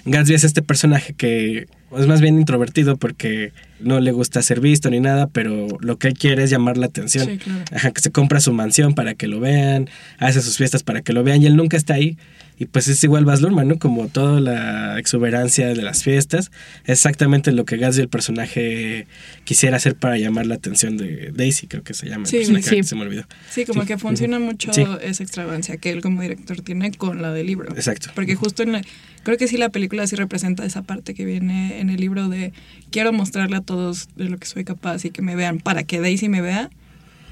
Gatsby es este personaje que es más bien introvertido porque no le gusta ser visto ni nada, pero lo que él quiere es llamar la atención. Sí, claro. Ajá, que se compra su mansión para que lo vean, hace sus fiestas para que lo vean y él nunca está ahí. Y pues es igual Baz Luhrmann, ¿no? Como toda la exuberancia de las fiestas. Exactamente lo que Gatsby, el personaje, quisiera hacer para llamar la atención de Daisy, creo que se llama. el Sí, personaje, sí. Se me olvidó. Sí, como Sí. que funciona mucho Sí. esa extravagancia que él como director tiene con la del libro. Exacto. Porque justo en la, creo que sí la película sí representa esa parte que viene en el libro de quiero mostrarle a todos de lo que soy capaz y que me vean para que Daisy me vea,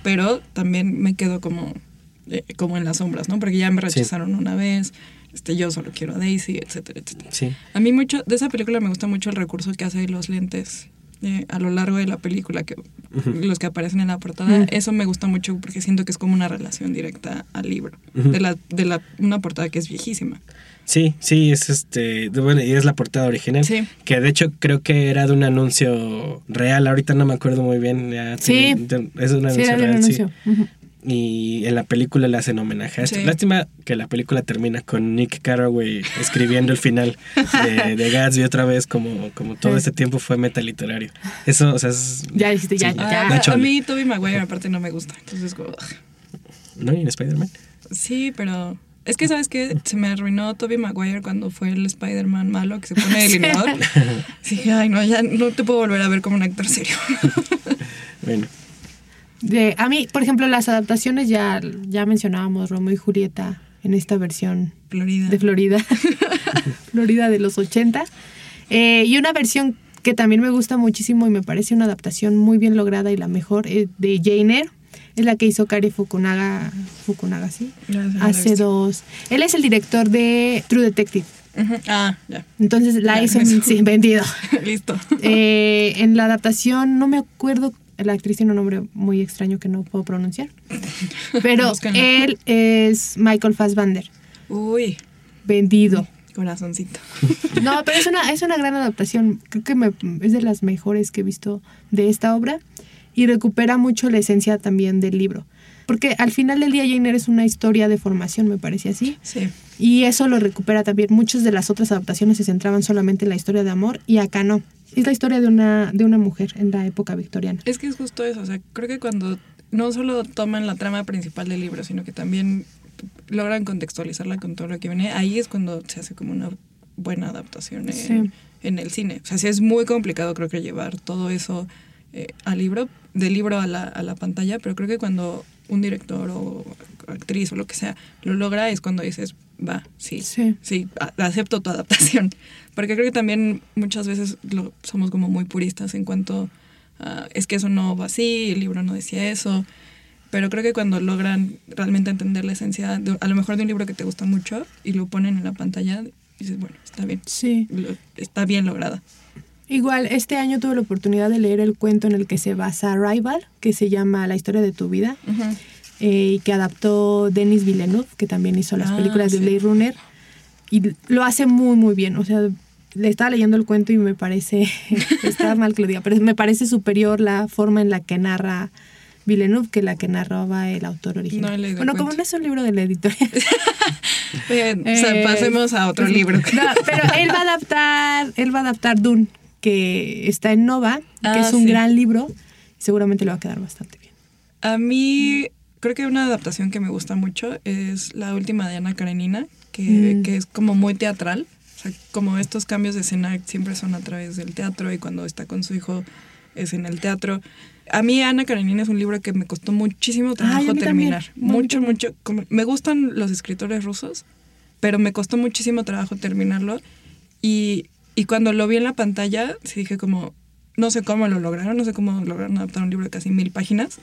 pero también me quedo como, eh, como en las sombras, ¿no? Porque ya me rechazaron una vez, este, yo solo quiero a Daisy, etcétera, etcétera. Sí. A mí mucho, de esa película me gusta mucho el recurso que hace de los lentes eh, a lo largo de la película, que los que aparecen en la portada. Eso me gusta mucho porque siento que es como una relación directa al libro. De la, de la, una portada que es viejísima. Sí, sí, es este, bueno, y es la portada original, Sí. que de hecho creo que era de un anuncio real, ahorita no me acuerdo muy bien, ya Sí. es de un Sí, anuncio real, sí. anuncio. Ujú. Y en la película le hacen homenaje a esto. Sí. Lástima que la película termina con Nick Carraway escribiendo el final de, de Gatsby otra vez, como, como todo Sí. este tiempo fue meta literario. Eso, o sea, es... Ya dijiste, ya, sí, ya. A chole. mí Toby Maguire aparte no me gusta. Entonces, como. ¿No? ¿Y en Spider-Man? sí, pero... Es que, ¿sabes qué? Se me arruinó Toby Maguire cuando fue el Spider-Man malo que se pone delineador. Sí, dije, ay, no, ya no te puedo volver a ver como un actor serio. Bueno, De, a mí, por ejemplo, las adaptaciones ya, ya mencionábamos Romeo y Julieta en esta versión Florida. de Florida, Florida de los 80. Eh, y una versión que también me gusta muchísimo y me parece una adaptación muy bien lograda y la mejor es de Jane Eyre. Es la que hizo Kari Fukunaga, Fukunaga, sí. He Hace dos. Él es el director de True Detective. Ah, ya. Entonces la Ya, hizo sí, vendido. Listo. Eh, en la adaptación, no me acuerdo, la actriz tiene un nombre muy extraño que no puedo pronunciar. Pero Búsquenlo. él es Michael Fassbender, Uy, vendido. corazoncito. No, pero es una, es una gran adaptación. Creo que me- es de las mejores que he visto de esta obra y recupera mucho la esencia también del libro. Porque al final del día Jane es una historia de formación, me parece así. Sí. Y eso lo recupera también. Muchas de las otras adaptaciones se centraban solamente en la historia de amor y acá no. Es la historia de una, de una mujer en la época victoriana. Es que es justo eso, o sea, creo que cuando no solo toman la trama principal del libro, sino que también logran contextualizarla con todo lo que viene, ahí es cuando se hace como una buena adaptación en, Sí. en el cine. O sea, sí es muy complicado creo que llevar todo eso eh, al libro, del libro a la, a la pantalla, pero creo que cuando un director o actriz o lo que sea lo logra es cuando dices, va, sí, Sí. sí, acepto tu adaptación. Porque creo que también muchas veces lo, somos como muy puristas en cuanto a, es que eso no va así, el libro no decía eso. Pero creo que cuando logran realmente entender la esencia, de- a lo mejor de un libro que te gusta mucho y lo ponen en la pantalla, dices, bueno, está bien, Sí. lo- está bien lograda. Igual, este año tuve la oportunidad de leer el cuento en el que se basa Rival, que se llama La historia de tu vida, eh, y que adaptó Denis Villeneuve, que también hizo las Ah, películas de sí. Blade Runner. Y lo hace muy, muy bien. O sea, le estaba leyendo el cuento y me parece, está mal que lo diga, pero me parece superior la forma en la que narra Villeneuve que la que narraba el autor original. No bueno, como no es un libro de la editorial. Bien, o sea, Eh, pasemos a otro libro. No, pero él va a adaptar, él va a adaptar Dune, que está en Nova, que Ah, es un sí. gran libro. Seguramente le va a quedar bastante bien. A mí creo que una adaptación que me gusta mucho es la última de Ana Karenina, que, Mm. que es como muy teatral. O sea, como estos cambios de escena siempre son a través del teatro y cuando está con su hijo es en el teatro. A mí Ana Karenina es un libro que me costó muchísimo trabajo Ay, también. terminar. Mucho, mucho. como- me gustan los escritores rusos, pero me costó muchísimo trabajo terminarlo. Y, y cuando lo vi en la pantalla, sí dije como, no sé cómo lo lograron, no sé cómo lograron adaptar un libro de casi mil páginas,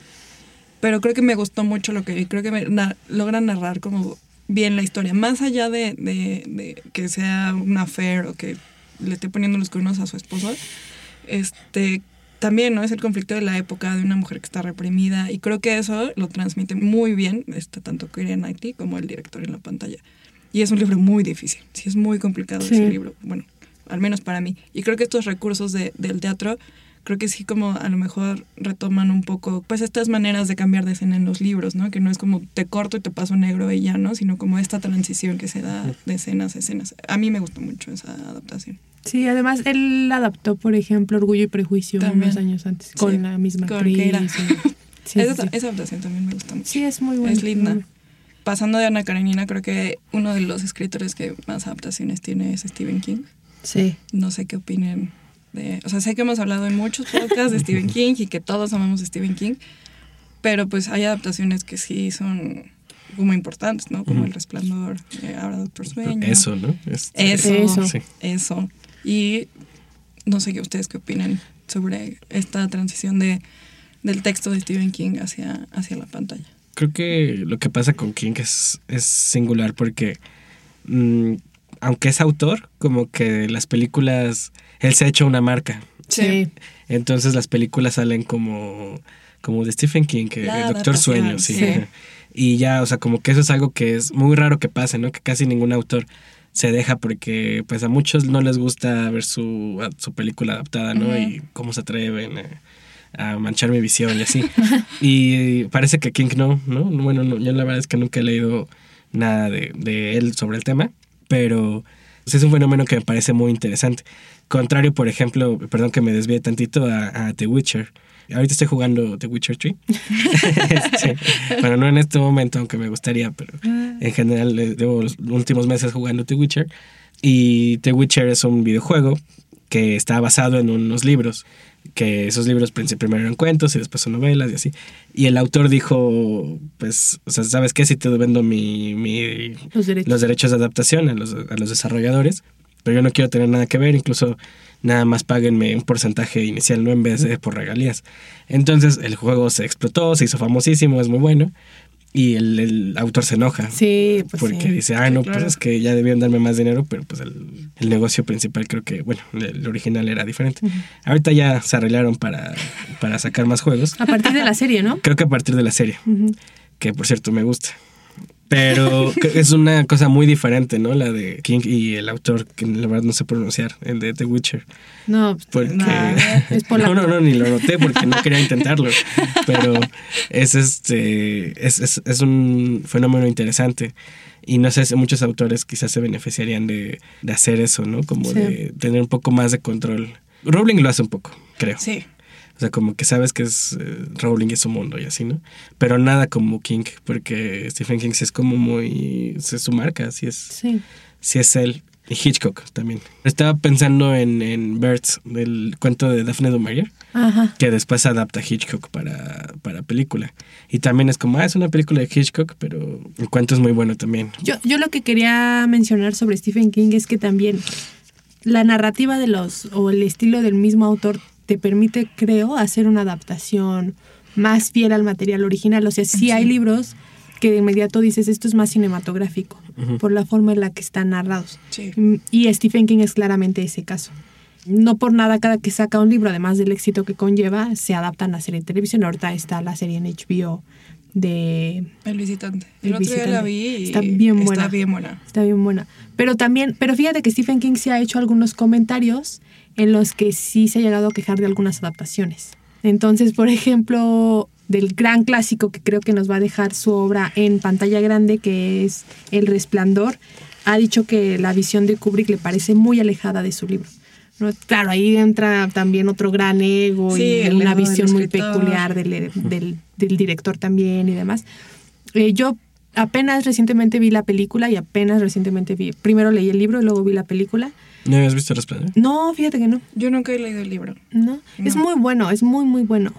pero creo que me gustó mucho lo que vi. Creo que me, na- logran narrar como bien la historia, más allá de, de- de que sea una affair o que le esté poniendo los cuernos a su esposo. Este, también, ¿no? Es el conflicto de la época de una mujer que está reprimida y creo que eso lo transmite muy bien este, tanto Keira Knightley como el director en la pantalla. Y es un libro muy difícil, sí, es muy complicado Sí. ese libro, bueno, al menos para mí. Y creo que estos recursos de- del teatro, creo que sí como a lo mejor retoman un poco, pues estas maneras de cambiar de escena en los libros, ¿no? Que no es como te corto y te paso negro y ya, ¿no? Sino como esta transición que se da de escenas a escenas. A mí me gusta mucho esa adaptación. Sí, además él adaptó, por ejemplo, Orgullo y Prejuicio También. unos años antes, con Sí, la misma con actriz. Sí, esa, sí, sí. esa adaptación también me gusta mucho. Sí, es muy buena. Es linda. muy- Pasando de Ana Karenina, creo que uno de los escritores que más adaptaciones tiene es Stephen King. Sí. No sé qué opinen de... O sea, sé que hemos hablado en muchos podcasts de Stephen King y que todos amamos a Stephen King, pero pues hay adaptaciones que sí son como importantes, ¿no? Como Ujú. El Resplandor, eh, ahora Doctor Sueño. Eso, ¿no? Es- Eso. Eso. Sí. Eso. Y no sé qué ustedes qué opinan sobre esta transición de, del texto de Stephen King hacia, hacia la pantalla. Creo que lo que pasa con King es, es singular porque mm, aunque es autor, como que las películas, él se ha hecho una marca. Sí. Entonces las películas salen como, como de Stephen King, que La el Doctor Sueño, sí. sí. Y ya, o sea, como que eso es algo que es muy raro que pase, ¿no? Que casi ningún autor se deja porque pues a muchos no les gusta ver su, su película adaptada, ¿no? Y cómo se atreven a, a manchar mi visión y así. y parece que King no, ¿no? Bueno, no, yo la verdad es que nunca he leído nada de, de él sobre el tema, pero pues, es un fenómeno que me parece muy interesante. Contrario, por ejemplo, perdón que me desvíe tantito a, a The Witcher. Ahorita estoy jugando The Witcher 3. Sí. Bueno, no en este momento, aunque me gustaría, pero en general eh, llevo los últimos meses jugando The Witcher. Y The Witcher es un videojuego que está basado en unos libros, que esos libros primero eran cuentos y después son novelas y así. Y el autor dijo, pues, o sea, ¿sabes qué? Si te vendo mi, mi- Los derechos. los derechos de adaptación a los, a los desarrolladores, pero yo no quiero tener nada que ver, incluso nada más páguenme un porcentaje inicial, no en vez de por regalías. Entonces el juego se explotó, se hizo famosísimo, es muy bueno, y el, el autor se enoja. Sí, pues Porque sí. dice, ah, no, claro. pues es que ya debían darme más dinero, pero pues el, el negocio principal creo que, bueno, el, original era diferente. Ahorita ya se arreglaron para, para sacar más juegos. A partir de la serie, ¿no? Creo que a partir de la serie, que por cierto me gusta. Pero es una cosa muy diferente, ¿no? La de King y el autor, que la verdad no sé pronunciar, el de The Witcher. No, pues, Porque... nada, es por la- No, no, no, ni lo noté porque no quería intentarlo. Pero es este es, es, es un fenómeno interesante. Y no sé si muchos autores quizás se beneficiarían de, de hacer eso, ¿no? Como Sí. de tener un poco más de control. Rowling lo hace un poco, creo. Sí. O sea, como que sabes que es eh, Rowling y su mundo y así, ¿no? Pero nada como King, porque Stephen King sí es como muy... Es su marca, así es Sí. si es él. Y Hitchcock también. Estaba pensando en, en Birds, del cuento de Daphne du Maurier, Ajá. que después adapta Hitchcock para, para película. Y también es como, ah, es una película de Hitchcock, pero el cuento es muy bueno también. Yo, yo lo que quería mencionar sobre Stephen King es que también la narrativa de los o el estilo del mismo autor te permite, creo, hacer una adaptación más fiel al material original. O sea, sí, hay libros que de inmediato dices esto es más cinematográfico por la forma en la que están narrados. Sí. Mm, Y Stephen King es claramente ese caso. No por nada cada que saca un libro, además del éxito que conlleva, se adaptan a serie en televisión. Ahorita está la serie en HBO de El visitante. El, El otro día la visitante. vi y Está bien buena. Está bien buena. Está bien buena. Pero también, pero fíjate que Stephen King se ha hecho algunos comentarios en los que sí se ha llegado a quejar de algunas adaptaciones. Entonces, por ejemplo, del gran clásico que creo que nos va a dejar su obra en pantalla grande, que es El Resplandor, ha dicho que la visión de Kubrick le parece muy alejada de su libro. ¿no? Claro, ahí entra también otro gran ego Sí, y una ego visión muy peculiar del, del- del director también y demás. Eh, yo apenas recientemente vi la película y apenas recientemente vi. Primero leí el libro y luego vi la película. ¿No habías visto Resplandor? No, fíjate que no. Yo nunca he leído el libro. No. Es muy bueno, es muy, muy bueno.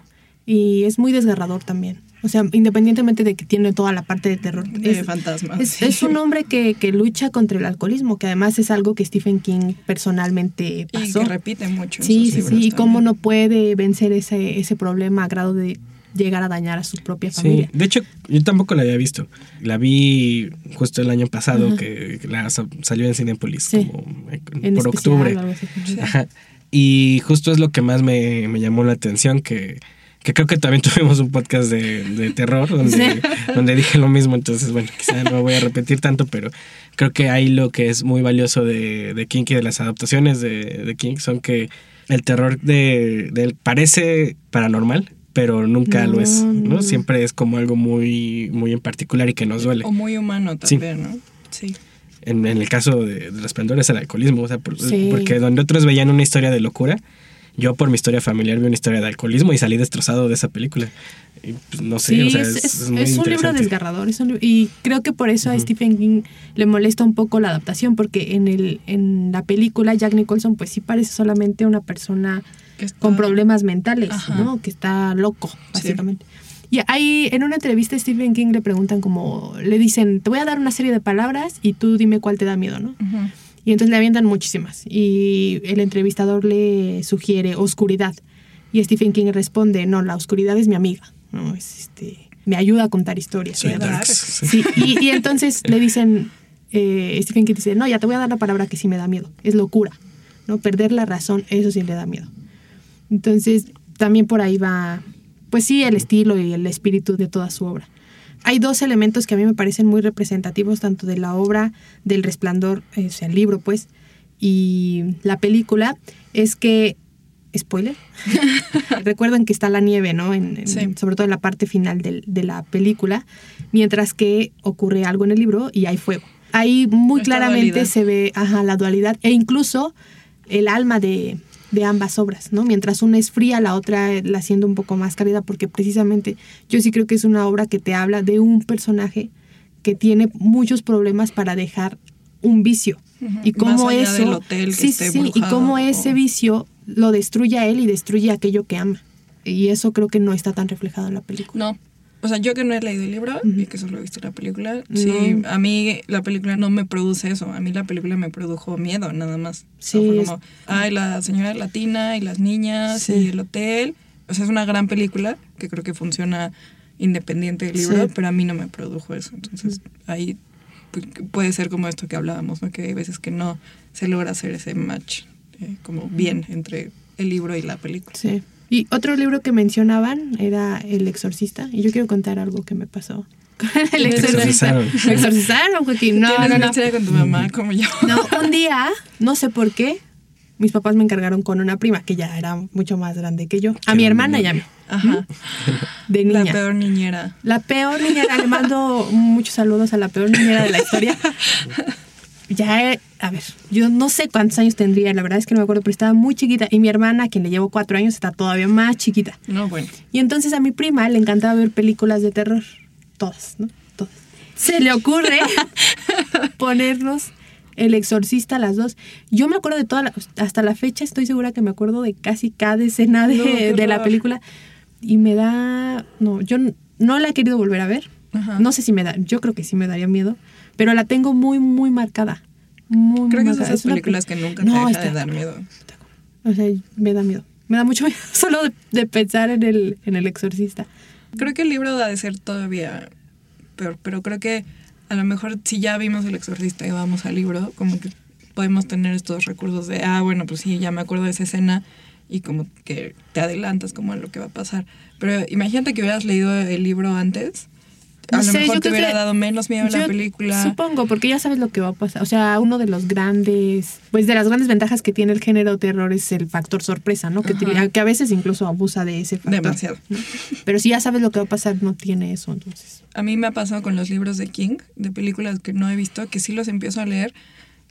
Y es muy desgarrador también. O sea, independientemente de que tiene toda la parte de terror. De es, fantasmas. es, sí. es un hombre que, que lucha contra el alcoholismo, que además es algo que Stephen King personalmente Y pasó. que repite mucho. Sí, sí, sí. Y cómo no puede vencer ese, ese problema a grado de llegar a dañar a su propia Sí, familia. de hecho, yo tampoco la había visto. La vi justo el año pasado, Ajá. que la sa- salió en Cinepolis, Sí. como eh, En por octubre. Sí. Ajá. Y justo es lo que más me, me llamó la atención, que, que creo que también tuvimos un podcast de, de terror donde, donde dije lo mismo, entonces bueno, quizá no voy a repetir tanto, pero creo que ahí lo que es muy valioso de, de King y de las adaptaciones de, de King son que el terror de, de él parece paranormal, pero nunca lo es, No. Siempre es como algo muy, muy en particular y que nos duele. O muy humano Sí. también, ¿no? Sí. En, en el caso de, de Resplandor es el alcoholismo, o sea, por- Sí. porque donde otros veían una historia de locura, yo por mi historia familiar vi una historia de alcoholismo y salí destrozado de esa película. Y, pues, no sé, Sí, o sea, es, es, es- es muy es un libro desgarrador. es un libro- y creo que por eso a. Stephen King le molesta un poco la adaptación, porque en, el, en la película Jack Nicholson pues sí parece solamente una persona Que está- con problemas mentales, Ajá. ¿no? Que está loco, básicamente. Y ahí en una entrevista a Stephen King le preguntan como, le dicen, te voy a dar una serie de palabras y tú dime cuál te da miedo, ¿no? Ujú. Y entonces le avientan muchísimas. Y el entrevistador le sugiere oscuridad. Y Stephen King responde, no, la oscuridad es mi amiga. ¿no? Es, este, me ayuda a contar historias. Sí. Sí, y, y entonces le dicen, eh, Stephen King dice, no, ya te voy a dar la palabra que sí me da miedo. Es locura. ¿no? Perder la razón, eso sí le da miedo. Entonces, también por ahí va, pues sí, el estilo y el espíritu de toda su obra. Hay dos elementos que a mí me parecen muy representativos, tanto de la obra del resplandor, eh, o sea, el libro, pues, y la película, es que, spoiler, recuerdan que está la nieve, ¿no? En, en- Sí. Sobre todo en la parte final del- de la película, mientras que ocurre algo en el libro y hay fuego. Ahí muy Esta claramente dualidad. se ve ajá, la dualidad e incluso el alma de, de ambas obras, ¿no? Mientras una es fría, la otra eh, la siendo un poco más cálida, porque precisamente yo sí creo que es una obra que te habla de un personaje que tiene muchos problemas para dejar un vicio. Y cómo Más allá eso. del hotel que sí, esté sí, y cómo o- ese vicio lo destruye a él y destruye aquello que ama. Y eso creo que no está tan reflejado en la película. No. O sea, yo que no he leído el libro Ujú. y que solo he visto la película, sí, a mí la película no me produce eso. A mí la película me produjo miedo, nada más. O sea, Sí, fue como, ay, la señora latina y las niñas Sí. y el hotel. O sea, es una gran película que creo que funciona independiente del libro, Sí. pero a mí no me produjo eso. Entonces, ahí pues, puede ser como esto que hablábamos, ¿no? Que hay veces que no se logra hacer ese match eh, como bien entre el libro y la película. Sí. Y otro libro que mencionaban era El Exorcista. Y yo quiero contar algo que me pasó con El Exorcista. exorcizaron. Me exorcizaron, Joaquín. No, ¿Tienes no, una no. historia con tu mamá como yo? No, un día, no sé por qué, mis papás me encargaron con una prima que ya era mucho más grande que yo. A mi hermana y a mí, Ajá. de niña. La peor niñera. La peor niñera, le mando muchos saludos a la peor niñera de la historia. Ya, a ver, yo no sé cuántos años tendría, la verdad es que no me acuerdo, pero estaba muy chiquita. Y mi hermana, quien le llevo cuatro años, está todavía más chiquita. No, bueno. Y entonces a mi prima le encantaba ver películas de terror. Todas, ¿no? Todas. Se le ocurre ponernos El Exorcista las dos. Yo me acuerdo de toda la, hasta la fecha estoy segura que me acuerdo de casi cada escena de, No, de la película. Y me da, no, yo no la he querido volver a ver. Ajá. No sé si me da, yo creo que sí me daría miedo, pero la tengo muy, muy marcada. Muy, Creo muy que es esas una películas pe- que nunca No, te deja está- de dar miedo. O sea, me da miedo. Me da mucho miedo solo de, de pensar en el, en el exorcista. Creo que el libro ha de ser todavía peor, pero creo que a lo mejor si ya vimos El Exorcista y vamos al libro, como que podemos tener estos recursos de, ah, bueno, pues sí, ya me acuerdo de esa escena y como que te adelantas como a lo que va a pasar. Pero imagínate que hubieras leído el libro antes, a No lo sé, mejor yo te hubiera que- dado menos miedo la Yo película. Supongo, porque ya sabes lo que va a pasar. O sea, uno de los grandes, pues de las grandes ventajas que tiene el género terror es el factor sorpresa, ¿no? Que a veces incluso abusa de ese factor. Demasiado. Pero si ya sabes lo que va a pasar, no tiene eso, entonces. A mí me ha pasado con los libros de King, de películas que no he visto, que sí los empiezo a leer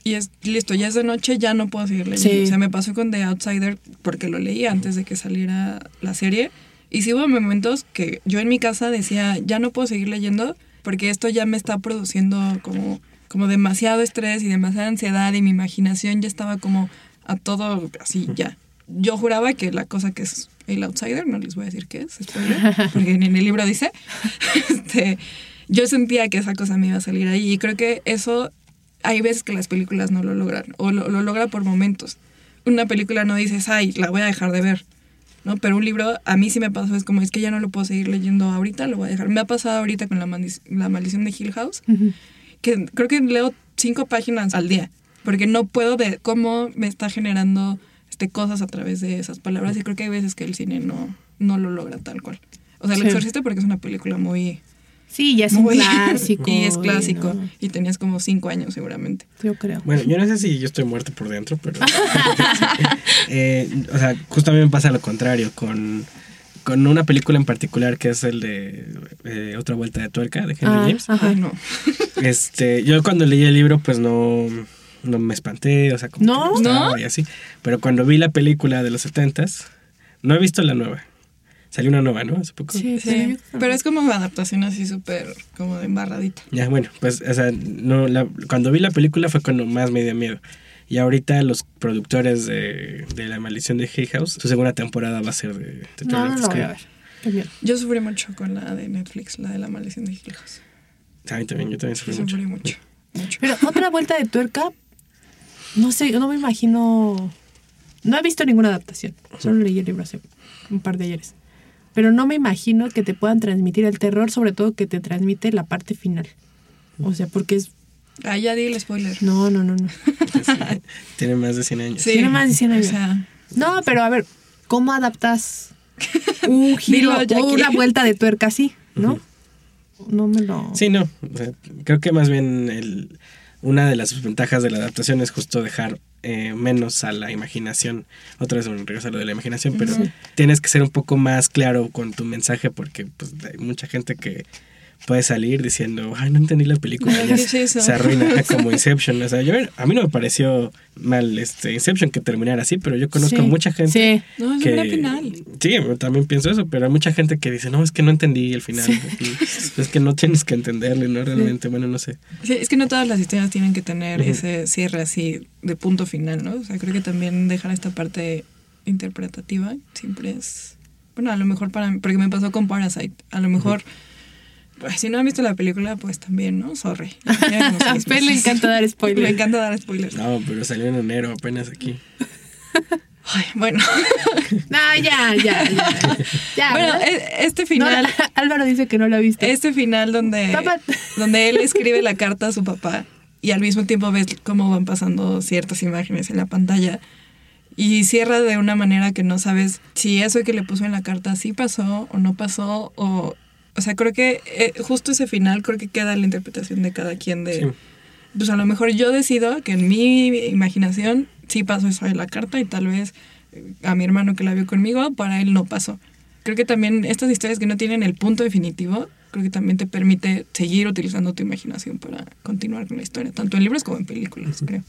y es listo, ya es de noche, ya no puedo seguir leyendo. Sí. O sea, me pasó con The Outsider porque lo leí antes de que saliera la serie. Y sí hubo momentos que yo en mi casa decía, ya no puedo seguir leyendo porque esto ya me está produciendo como, como demasiado estrés y demasiada ansiedad y mi imaginación ya estaba como a todo así, ya. Yo juraba que la cosa que es el outsider, no les voy a decir qué es, spoiler, porque en el libro dice, este, yo sentía que esa cosa me iba a salir ahí y creo que eso hay veces que las películas no lo logran o lo, lo logra por momentos. Una película no dices, ay, la voy a dejar de ver, ¿no? Pero un libro a mí sí me pasó, es como, es que ya no lo puedo seguir leyendo ahorita, lo voy a dejar. Me ha pasado ahorita con la, maldic- la maldición de Hill House, que creo que leo cinco páginas al día, porque no puedo de cómo me está generando contarte cosas a través de esas palabras y creo que hay veces que el cine no, no lo logra tal cual. O sea, El Sí. Exorcista porque es una película muy... Sí, ya es un clásico. y es y clásico. no, Y tenías como cinco años seguramente. yo creo. Bueno, yo no sé si yo estoy muerto por dentro, pero... Eh, o sea, justo a mí me pasa lo contrario con, con una película en particular que es el de eh, Otra Vuelta de Tuerca de Henry Ah, James. Ajá. Ay, no. Este, yo cuando leí el libro pues no, no me espanté, o sea, como ¿No? que me gustaba ¿No? y así. Pero cuando vi la película de los setentas, no he visto la nueva. Salió una nueva, ¿no? Hace poco. Sí, Sí, yo- pero es como adaptación así súper como de embarradita. Ya, bueno, pues, o sea, no, la- cuando vi la película fue cuando más me dio miedo. Y ahorita los productores de, de La Maldición de Hill House, su segunda temporada va a ser de, de No, no lo voy a ver. Yo sufrí mucho con la de Netflix, la de la maldición de Hill House. A mí también, yo también Yo sufrí mucho. sufrí mucho. mucho. Pero otra vuelta de tuerca, no sé, no me imagino. No he visto ninguna adaptación. Solo leí el libro hace un par de ayeres. Pero no me imagino que te puedan transmitir el terror, sobre todo que te transmite la parte final. O sea, porque es. Ah, ya di el spoiler. No, no, no, no. Tiene más de 100 años. Sí. Tiene más de 100 años. O sea, No, pero a ver, ¿cómo adaptas un giro o una vuelta de tuerca así? ¿No? No me lo. Sí, no. o sea, creo que más bien el, una de las ventajas de la adaptación es justo dejar eh, menos a la imaginación. Otra vez un regreso a lo de la imaginación, pero tienes que ser un poco más claro con tu mensaje porque pues, hay mucha gente que puede salir diciendo, ay, no entendí la película. Se arruina como Inception. O sea, yo, a mí no me pareció mal este Inception que terminara así, pero yo conozco Sí, mucha gente Sí. no, es que final. sí también pienso eso pero hay mucha gente que dice no es que no entendí el final Y es que no tienes que entenderle no realmente bueno no sé Sí, es que no todas las historias tienen que tener ese cierre así de punto final, ¿no? O sea, creo que también dejar esta parte interpretativa siempre es... Bueno, a lo mejor para mí, porque me pasó con Parasite, a lo mejor... Pues, si no han visto la película, pues también, ¿no? Sorry. A Fer le encanta dar spoilers. Le encanta dar spoilers. no pero salió en enero apenas aquí Ay, bueno. No, ya, ya, ya. ya bueno, ¿verdad? e- este No, final... Álvaro dice que no lo ha visto. Este final donde, Papá. donde él escribe la carta a su papá y al mismo tiempo ves cómo van pasando ciertas imágenes en la pantalla y cierra de una manera que no sabes si eso que le puso en la carta sí pasó o no pasó o... O sea, creo que eh, justo ese final creo que queda la interpretación de cada quien de... Sí. Pues a lo mejor yo decido que en mi imaginación sí pasó eso de la carta y tal vez eh, a mi hermano que la vio conmigo, para él no pasó. Creo que también estas historias que no tienen el punto definitivo, creo que también te permite seguir utilizando tu imaginación para continuar con la historia, tanto en libros como en películas, creo.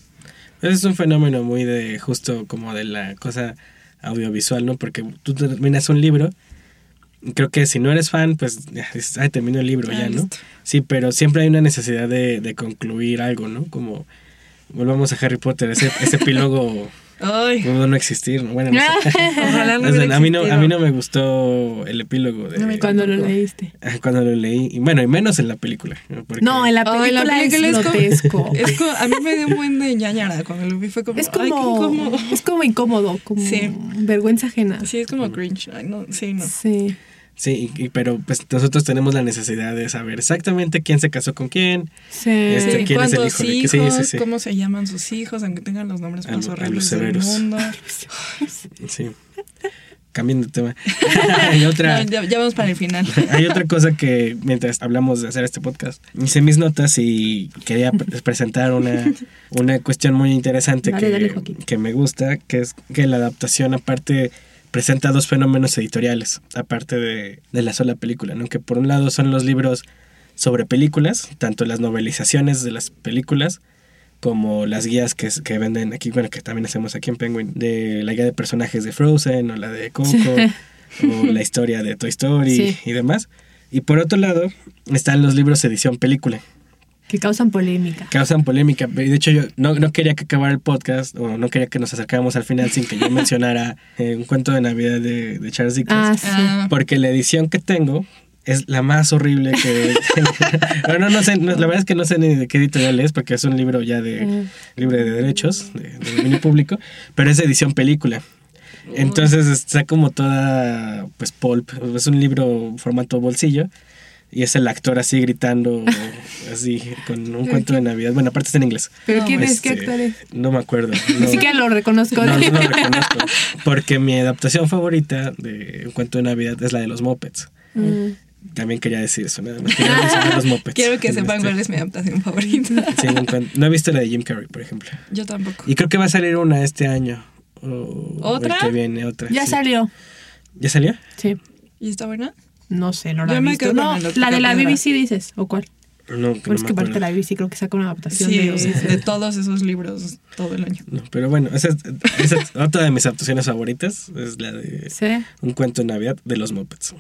Ese es un fenómeno muy de justo como de la cosa audiovisual no porque tú terminas un libro creo que si no eres fan pues ay termino el libro Ah, ya no listo. sí pero siempre hay una necesidad de, de concluir algo no como volvamos a Harry Potter ese, ese epílogo Ay, pudo no existir ¿no? bueno no sé. ojalá no O sea, hubiera a mí no a mí no me gustó el epílogo de Cuando lo leíste. cuando lo leí y bueno y menos en la película ¿no? Porque- No, en la Ay, película, la película es es como- grotesco. Es como- a mí me dio un buen de ñañara cuando lo vi, fue como, Es ay, como, incómodo. es como incómodo, como Sí. vergüenza ajena. Sí, es como cringe. Ay, no, sí, no. Sí. Sí, y- pero pues nosotros tenemos la necesidad de saber exactamente quién se casó con quién. Sí. Este, Sí, ¿quién es el ¿Cuántos hijo de qué? hijos? Sí. ¿Cómo se llaman sus hijos? Aunque tengan los nombres más horribles del mundo. Sí. Cambiando de tema. hay otra. No, ya, ya vamos para el final. Hay otra cosa que mientras hablamos de hacer este podcast, hice mis notas y quería pre- presentar una, una cuestión muy interesante Dale, que, dale, Joaquín. que me gusta, que es que la adaptación aparte presenta dos fenómenos editoriales, aparte de, de la sola película, ¿no? Que por un lado son los libros sobre películas, tanto las novelizaciones de las películas, como las guías que, que venden aquí, bueno, que también hacemos aquí en Penguin, de la guía de personajes de Frozen o la de Coco, o la historia de Toy Story Sí. y demás. Y por otro lado, están los libros edición película, Que causan polémica. causan polémica. De hecho, yo no, no quería que acabara el podcast, o no quería que nos acercáramos al final sin que yo mencionara eh, un cuento de Navidad de, de Charles Dickens. Ah, sí. Ah, Porque la edición que tengo es la más horrible que... No, no sé, no, la verdad es que no sé ni de qué editorial es, porque es un libro ya de Mm. libre de derechos, de, de dominio público, pero es edición película. Entonces está como toda, pues, pulp, es un libro formato bolsillo. Y es el actor así gritando, así, con un cuento de Navidad. Bueno, aparte está en inglés. ¿Pero No, quién es? ¿Qué Este, actor es? No me acuerdo. Ni No, siquiera lo reconozco. no, no lo reconozco. Porque mi adaptación favorita de un cuento de Navidad es la de los Muppets. Mm. También quería decir eso, nada más. Quería mencionar los Muppets. Quiero que sepan Este, cuál es mi adaptación favorita. sí, no he visto la de Jim Carrey, por ejemplo. Yo tampoco. Y creo que va a salir una este año. o ¿Otra? El que viene, otra. Ya sí. salió. ¿Ya salió? Sí. ¿Y está buena? No sé, no la Yo he me visto. quedo con No, la de la. BBC dices, ¿o cuál? No, que Pero no es que aparte acuerdo. la BBC creo que saca una adaptación Sí, de... o sea, de todos esos libros todo el año. No, pero bueno, esa es, esa es otra de mis adaptaciones favoritas. Es la de Sí. Un cuento de Navidad de los Muppets.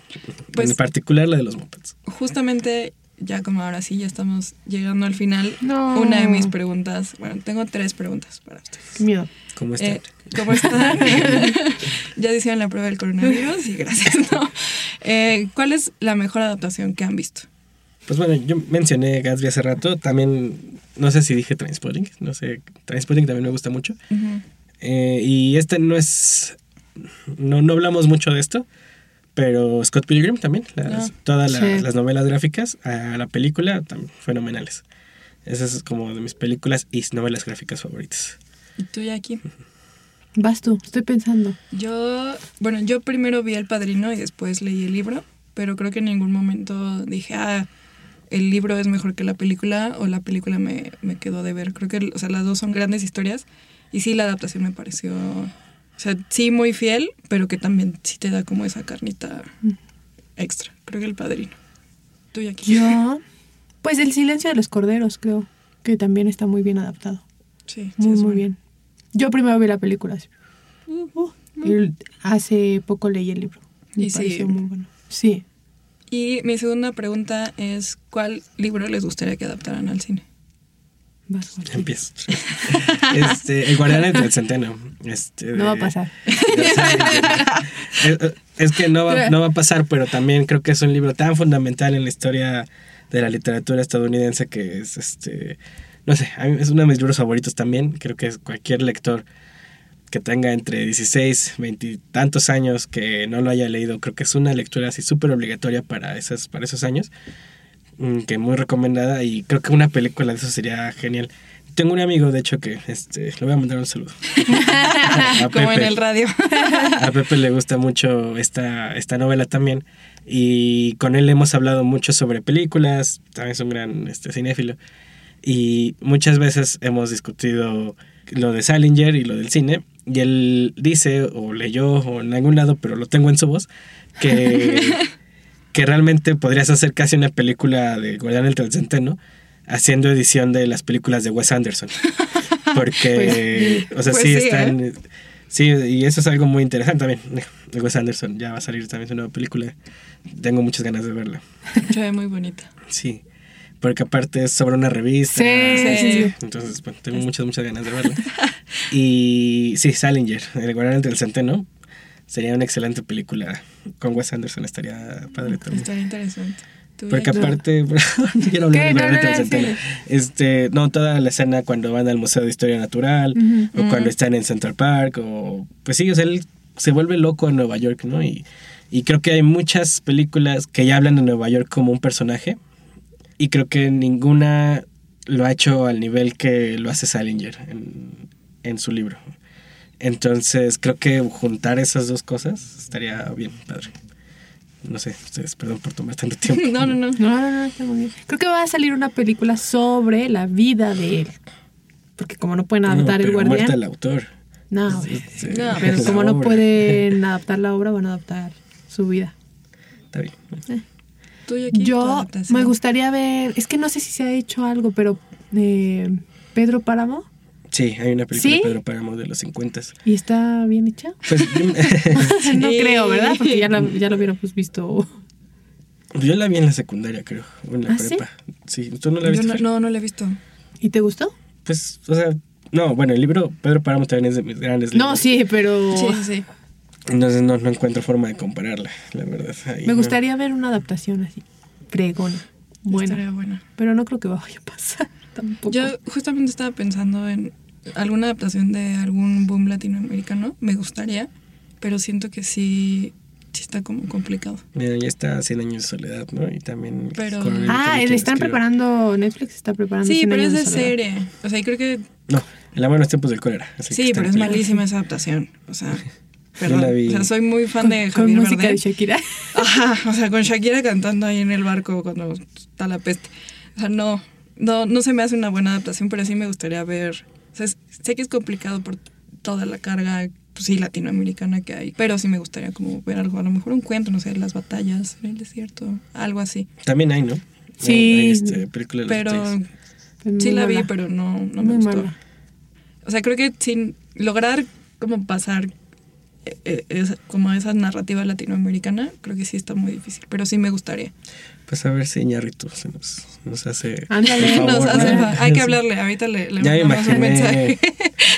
Pues- en particular la de los Muppets. Justamente, ya como ahora sí, ya estamos llegando al final. No. Una de mis preguntas, bueno, tengo tres preguntas para ustedes. Qué miedo. ¿Cómo están? Eh, ¿Cómo están? ya hicieron la prueba del coronavirus y gracias, ¿no? Eh, ¿Cuál es la mejor adaptación que han visto? Pues bueno, yo mencioné Gatsby hace rato. También, no sé si dije Transpotting. No sé, Transpotting también me gusta mucho. Eh, y este no es. No, no hablamos mucho de esto. Pero Scott Pilgrim también. las- Ah, todas sí. las novelas gráficas a la película también fenomenales. Esas es como de mis películas y novelas gráficas favoritas. ¿Y tú, Jackie? Vas tú, estoy pensando. Yo, bueno, yo primero vi El Padrino y después leí el libro, pero creo que en ningún momento dije, ah, el libro es mejor que la película o la película me, me quedó de ver. Creo que, o sea, las dos son grandes historias y sí, la adaptación me pareció, o sea, sí muy fiel, pero que también sí te da como esa carnita extra. Creo que El Padrino. Tú, Jackie. Yo, pues El silencio de los corderos, creo que también está muy bien adaptado. Sí, sí, Muy, muy bueno. bien. Yo primero vi la película. sí. Uh, y hace poco leí el libro. Me Y sí. pareció muy bueno. Sí. Y mi segunda pregunta es, ¿cuál libro les gustaría que adaptaran al cine? Empiezo. este, el guardián del centeno. Este, No va a de- pasar. es, es que no va, no va a pasar, pero también creo que es un libro tan fundamental en la historia de la literatura estadounidense que es este. No sé, es uno de mis libros favoritos también. Creo que cualquier lector que tenga entre 16, 20 y tantos años que no lo haya leído, creo que es una lectura así súper obligatoria para, esas, para esos años, mm, que muy recomendada y creo que una película de eso sería genial. Tengo un amigo, de hecho, que este, le voy a mandar un saludo. A Como en el radio. A Pepe le gusta mucho esta, esta novela también. Y con él hemos hablado mucho sobre películas. También es un gran este, cinéfilo. Y muchas veces hemos discutido lo de Salinger y lo del cine. Y él dice, o leyó, o en algún lado, pero lo tengo en su voz, que, que realmente podrías hacer casi una película de Guardián del Centeno haciendo edición de las películas de Wes Anderson. Porque, o sea, Pues sí, sí, están... ¿eh? Sí, y eso es algo muy interesante también. De Wes Anderson ya va a salir también su nueva película. Tengo muchas ganas de verla. Se ve muy bonita. Sí. Porque aparte es sobre una revista. Sí, sí, sí. Entonces, bueno, tengo muchas, muchas ganas de verla. Y sí, Salinger, El Guardián del Centeno, sería una excelente película. Con Wes Anderson estaría padre también. Estaría interesante. ¿Tú, Porque aparte, no quiero hablar No, del no, Centeno. Este, no, toda la escena cuando van al Museo de Historia Natural, o cuando están en Central Park, o pues sí, o sea, él se vuelve loco en Nueva York, ¿no? Y, y creo que hay muchas películas que ya hablan de Nueva York como un personaje, y creo que ninguna lo ha hecho al nivel que lo hace Salinger en, en su libro. Entonces, creo que juntar esas dos cosas estaría bien, padre. No sé, ustedes, perdón por tomar tanto tiempo. No, no, no. No, no, no, está muy bien. Creo que va a salir una película sobre la vida de él. Porque como no pueden No, adaptar el guardián. muerta el autor. No, No, pero como no pueden adaptar la obra, van a adaptar su vida. Está bien. Tu Yo me gustaría ver, es que no sé si se ha hecho algo, pero eh, Pedro Páramo, Sí, hay una película ¿Sí? de Pedro Páramo de los 50. ¿y está bien hecha? Pues no Sí. creo, ¿verdad? Porque ya, la, ya lo hubiéramos visto. yo la vi en la secundaria, creo. O en la ¿Ah, sí? prepa. Sí, ¿tú no la viste? no, no, no la he visto. ¿Y te gustó? Pues, o sea, no, bueno, el libro Pedro Páramo también es de mis grandes libros. No, sí, pero Sí, sí, sí. Entonces no, no encuentro forma de compararla, la verdad. Ahí me no. gustaría ver una adaptación así, fregona, buena. Pero no creo que vaya a pasar tampoco. Yo justamente estaba pensando en alguna adaptación de algún boom latinoamericano. Me gustaría, pero siento que sí sí está como complicado. Mira, ya está 100 años de soledad, ¿no? Y también... Pero- Ah, le están preparando, Netflix está preparando. Sí, 100 pero es de soledad. serie. O sea, y creo que No, El amor en los tiempos del cólera. así sí, pero es malísima esa adaptación. O sea, Yo perdón. la vi. O sea, soy muy fan de Con Javier música de Bardem. Shakira. Ajá, o sea, con Shakira cantando ahí en el barco cuando está la peste. O sea, no, no, no se me hace una buena adaptación, pero sí me gustaría ver. O sea, sé que es complicado por toda la carga, pues sí, latinoamericana que hay, pero sí me gustaría como ver algo, a lo mejor un cuento, no sé, las batallas en el desierto, algo así. También hay, ¿no? Sí. Hay, hay, este, película de los Pero sí la vi, pero no, no me Muy gustó. mala. O sea, creo que sin lograr como pasar eh, esa- como esa narrativa latinoamericana, creo que sí está muy difícil, pero sí me gustaría. Pues a ver si Iñárritu se nos, nos hace. Ándale. el Nos favor, hace- ¿no? hay que hablarle, ahorita le, le Ya me mandamos un imaginé. mensaje.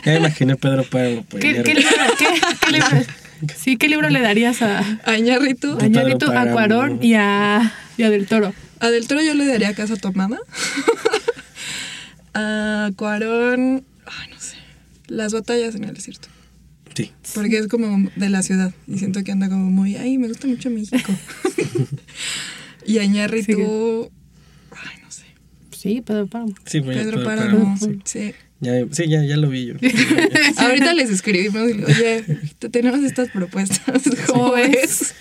Ya imaginé Pedro Páramo. por ¿Qué, qué libro, qué, qué libro- sí, ¿qué libro le darías a, A Iñárritu. a. Cuarón y a, y a Del Toro? A Del Toro yo le daría casa tomada. a Cuarón, ay, no sé. Las batallas en el desierto. Sí. Porque es como de la ciudad. Y siento que anda como muy, ay, me gusta mucho México. y a Iñárritu, ay, no sé. Sí, Pedro Páramo. Sí, Pedro Pedro Páramo. sí. Sí. Ya, sí, ya, ya lo vi yo. Ahorita les escribimos oye, te- tenemos estas propuestas. ¿Cómo ¿Cómo ves?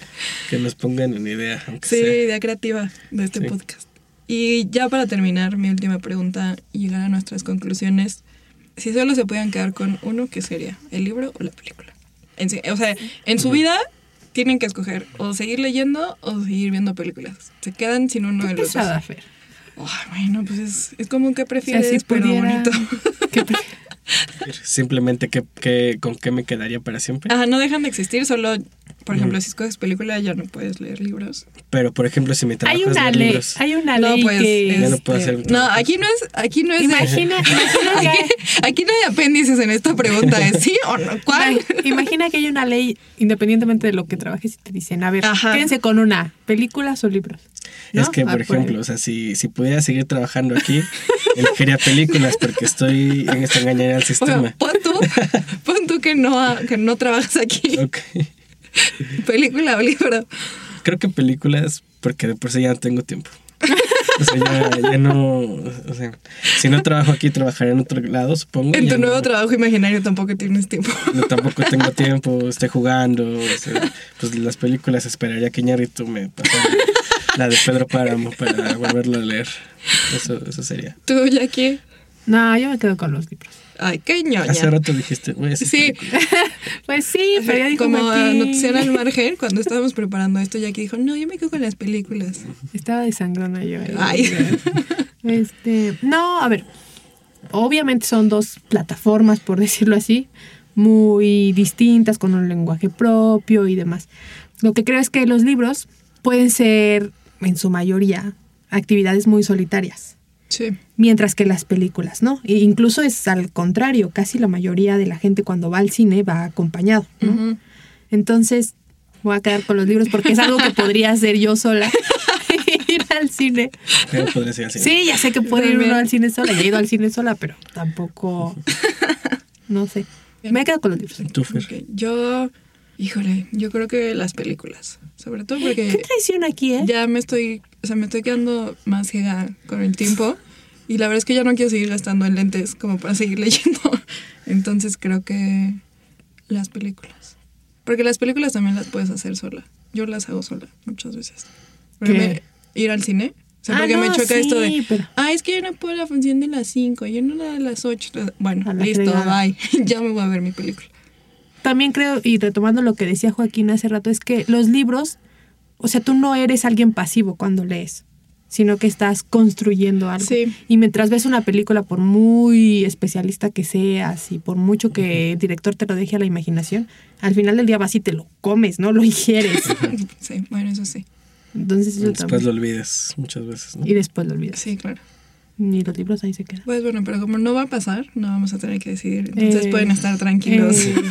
que nos pongan en idea, aunque Sí, sea. idea creativa de este Sí. podcast. Y ya para terminar, mi última pregunta y llegar a nuestras conclusiones. Si solo se pudieran quedar con uno, ¿qué sería? ¿El libro o la película? En o sea, en su vida tienen que escoger o seguir leyendo o seguir viendo películas. Se quedan sin uno de los dos. Fer. Ay, bueno, pues es, es como que O sea, prefieres, si pero pudiera- bonito. ¿Qué Simplemente que, que, con qué me quedaría para siempre. Ajá, no dejan de existir, solo, por ejemplo, si escoges película ya no puedes leer libros. Pero, por ejemplo, si mi trabajo Hay es una leer ley, libros, hay una No, ley pues, que... Ya no puedo este, hacer No, aquí no es, aquí no es. Imagina, imagina que... Aquí, aquí no hay apéndices en esta pregunta, ¿es sí o no? ¿Cuál? Ima- Imagina que hay una ley, independientemente de lo que trabajes, y te dicen, a ver, Ajá. quédense con una, películas o libros. ¿no? Es que, Va por ahí. ejemplo, o sea, si, si pudiera seguir trabajando aquí, elegiría películas porque estoy en esta engañar al Bueno, sistema. pon tú, pon tú que no, que no trabajas aquí. Ok. Película o libro. Creo que películas, porque de por sí ya no tengo tiempo. O sea, ya, ya no. O sea, si no trabajo aquí, trabajaré en otro lado, supongo. En tu nuevo no- trabajo imaginario tampoco tienes tiempo. no, tampoco tengo tiempo, estoy jugando. o sea, pues las películas esperaría que Ñarritu me pasara la de Pedro Páramo para volverlo a leer. Eso, eso sería. Tú, Jackie. No, yo me quedo con los libros. Ay, qué ñoña. Hace rato dijiste, a Sí. Pues sí, pero ya dijo como a Maki. Noticiero al margen, cuando estábamos preparando esto, Jackie dijo, no, yo me quedo con las películas. Estaba de sangrona yo. ahí. Ay. Este, no, a ver. Obviamente son dos plataformas, por decirlo así, muy distintas, con un lenguaje propio y demás. Lo que creo es que los libros pueden ser, en su mayoría, actividades muy solitarias, Sí. mientras que las películas, ¿no? E incluso es al contrario, casi la mayoría de la gente cuando va al cine va acompañado, ¿no? Entonces, voy a quedar con los libros porque es algo que podría hacer yo sola. ir al cine. Pero podría ser así. Sí, ya sé que puede ir uno al cine sola. Ya he ido al cine sola, pero tampoco. No sé. Me quedo con los libros. Tú, Yo, híjole, yo creo que las películas. Sobre todo Qué porque traición aquí, ¿eh? ya me estoy, o sea, me estoy quedando más ciega con el tiempo. Y la verdad es que ya no quiero seguir gastando en lentes como para seguir leyendo. Entonces creo que las películas. Porque las películas también las puedes hacer sola. Yo las hago sola muchas veces. Me- ir al cine. O sea, Ah, porque me no, choca esto de, sí, pero- ah, es que yo no puedo la función de las 5, yo no la de las 8. Bueno, la listo, fregada. bye. ya me voy a ver mi película. También creo, y retomando lo que decía Joaquín hace rato, es que los libros, o sea, tú no eres alguien pasivo cuando lees, sino que estás construyendo algo. Sí. Y mientras ves una película, por muy especialista que seas y por mucho que el director te lo deje a la imaginación, al final del día vas y te lo comes, ¿no? Lo ingieres. sí, bueno, eso sí. Entonces eso Después también. lo olvides muchas veces, ¿no? Y después lo olvidas. Sí, claro. Y los libros ahí se quedan. Pues bueno, pero como no va a pasar, no vamos a tener que decidir. Entonces Eh, pueden estar tranquilos. eh.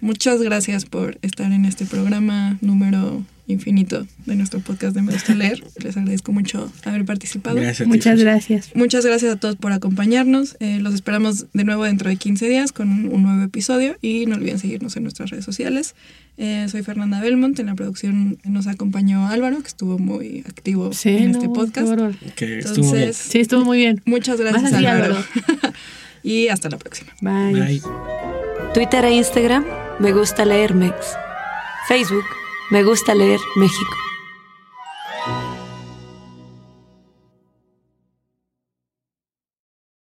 muchas gracias por estar en este programa número infinito de nuestro podcast de Me Gusta Leer. Les agradezco mucho haber participado. Gracias a ti, Muchas gracias. Muchas gracias a todos por acompañarnos. Eh, los esperamos de nuevo dentro de 15 días con un, un nuevo episodio y no olviden seguirnos en nuestras redes sociales. Eh, soy Fernanda Belmont. En la producción nos acompañó Álvaro, que estuvo muy activo Sí, en no, este podcast. bárbaro. Que estuvo bien. Entonces, Sí, estuvo muy bien. muchas gracias, así, Álvaro. Álvaro. y hasta la próxima. Bye. Bye. Twitter e Instagram, me gusta leer Mex. Facebook, me gusta leer México.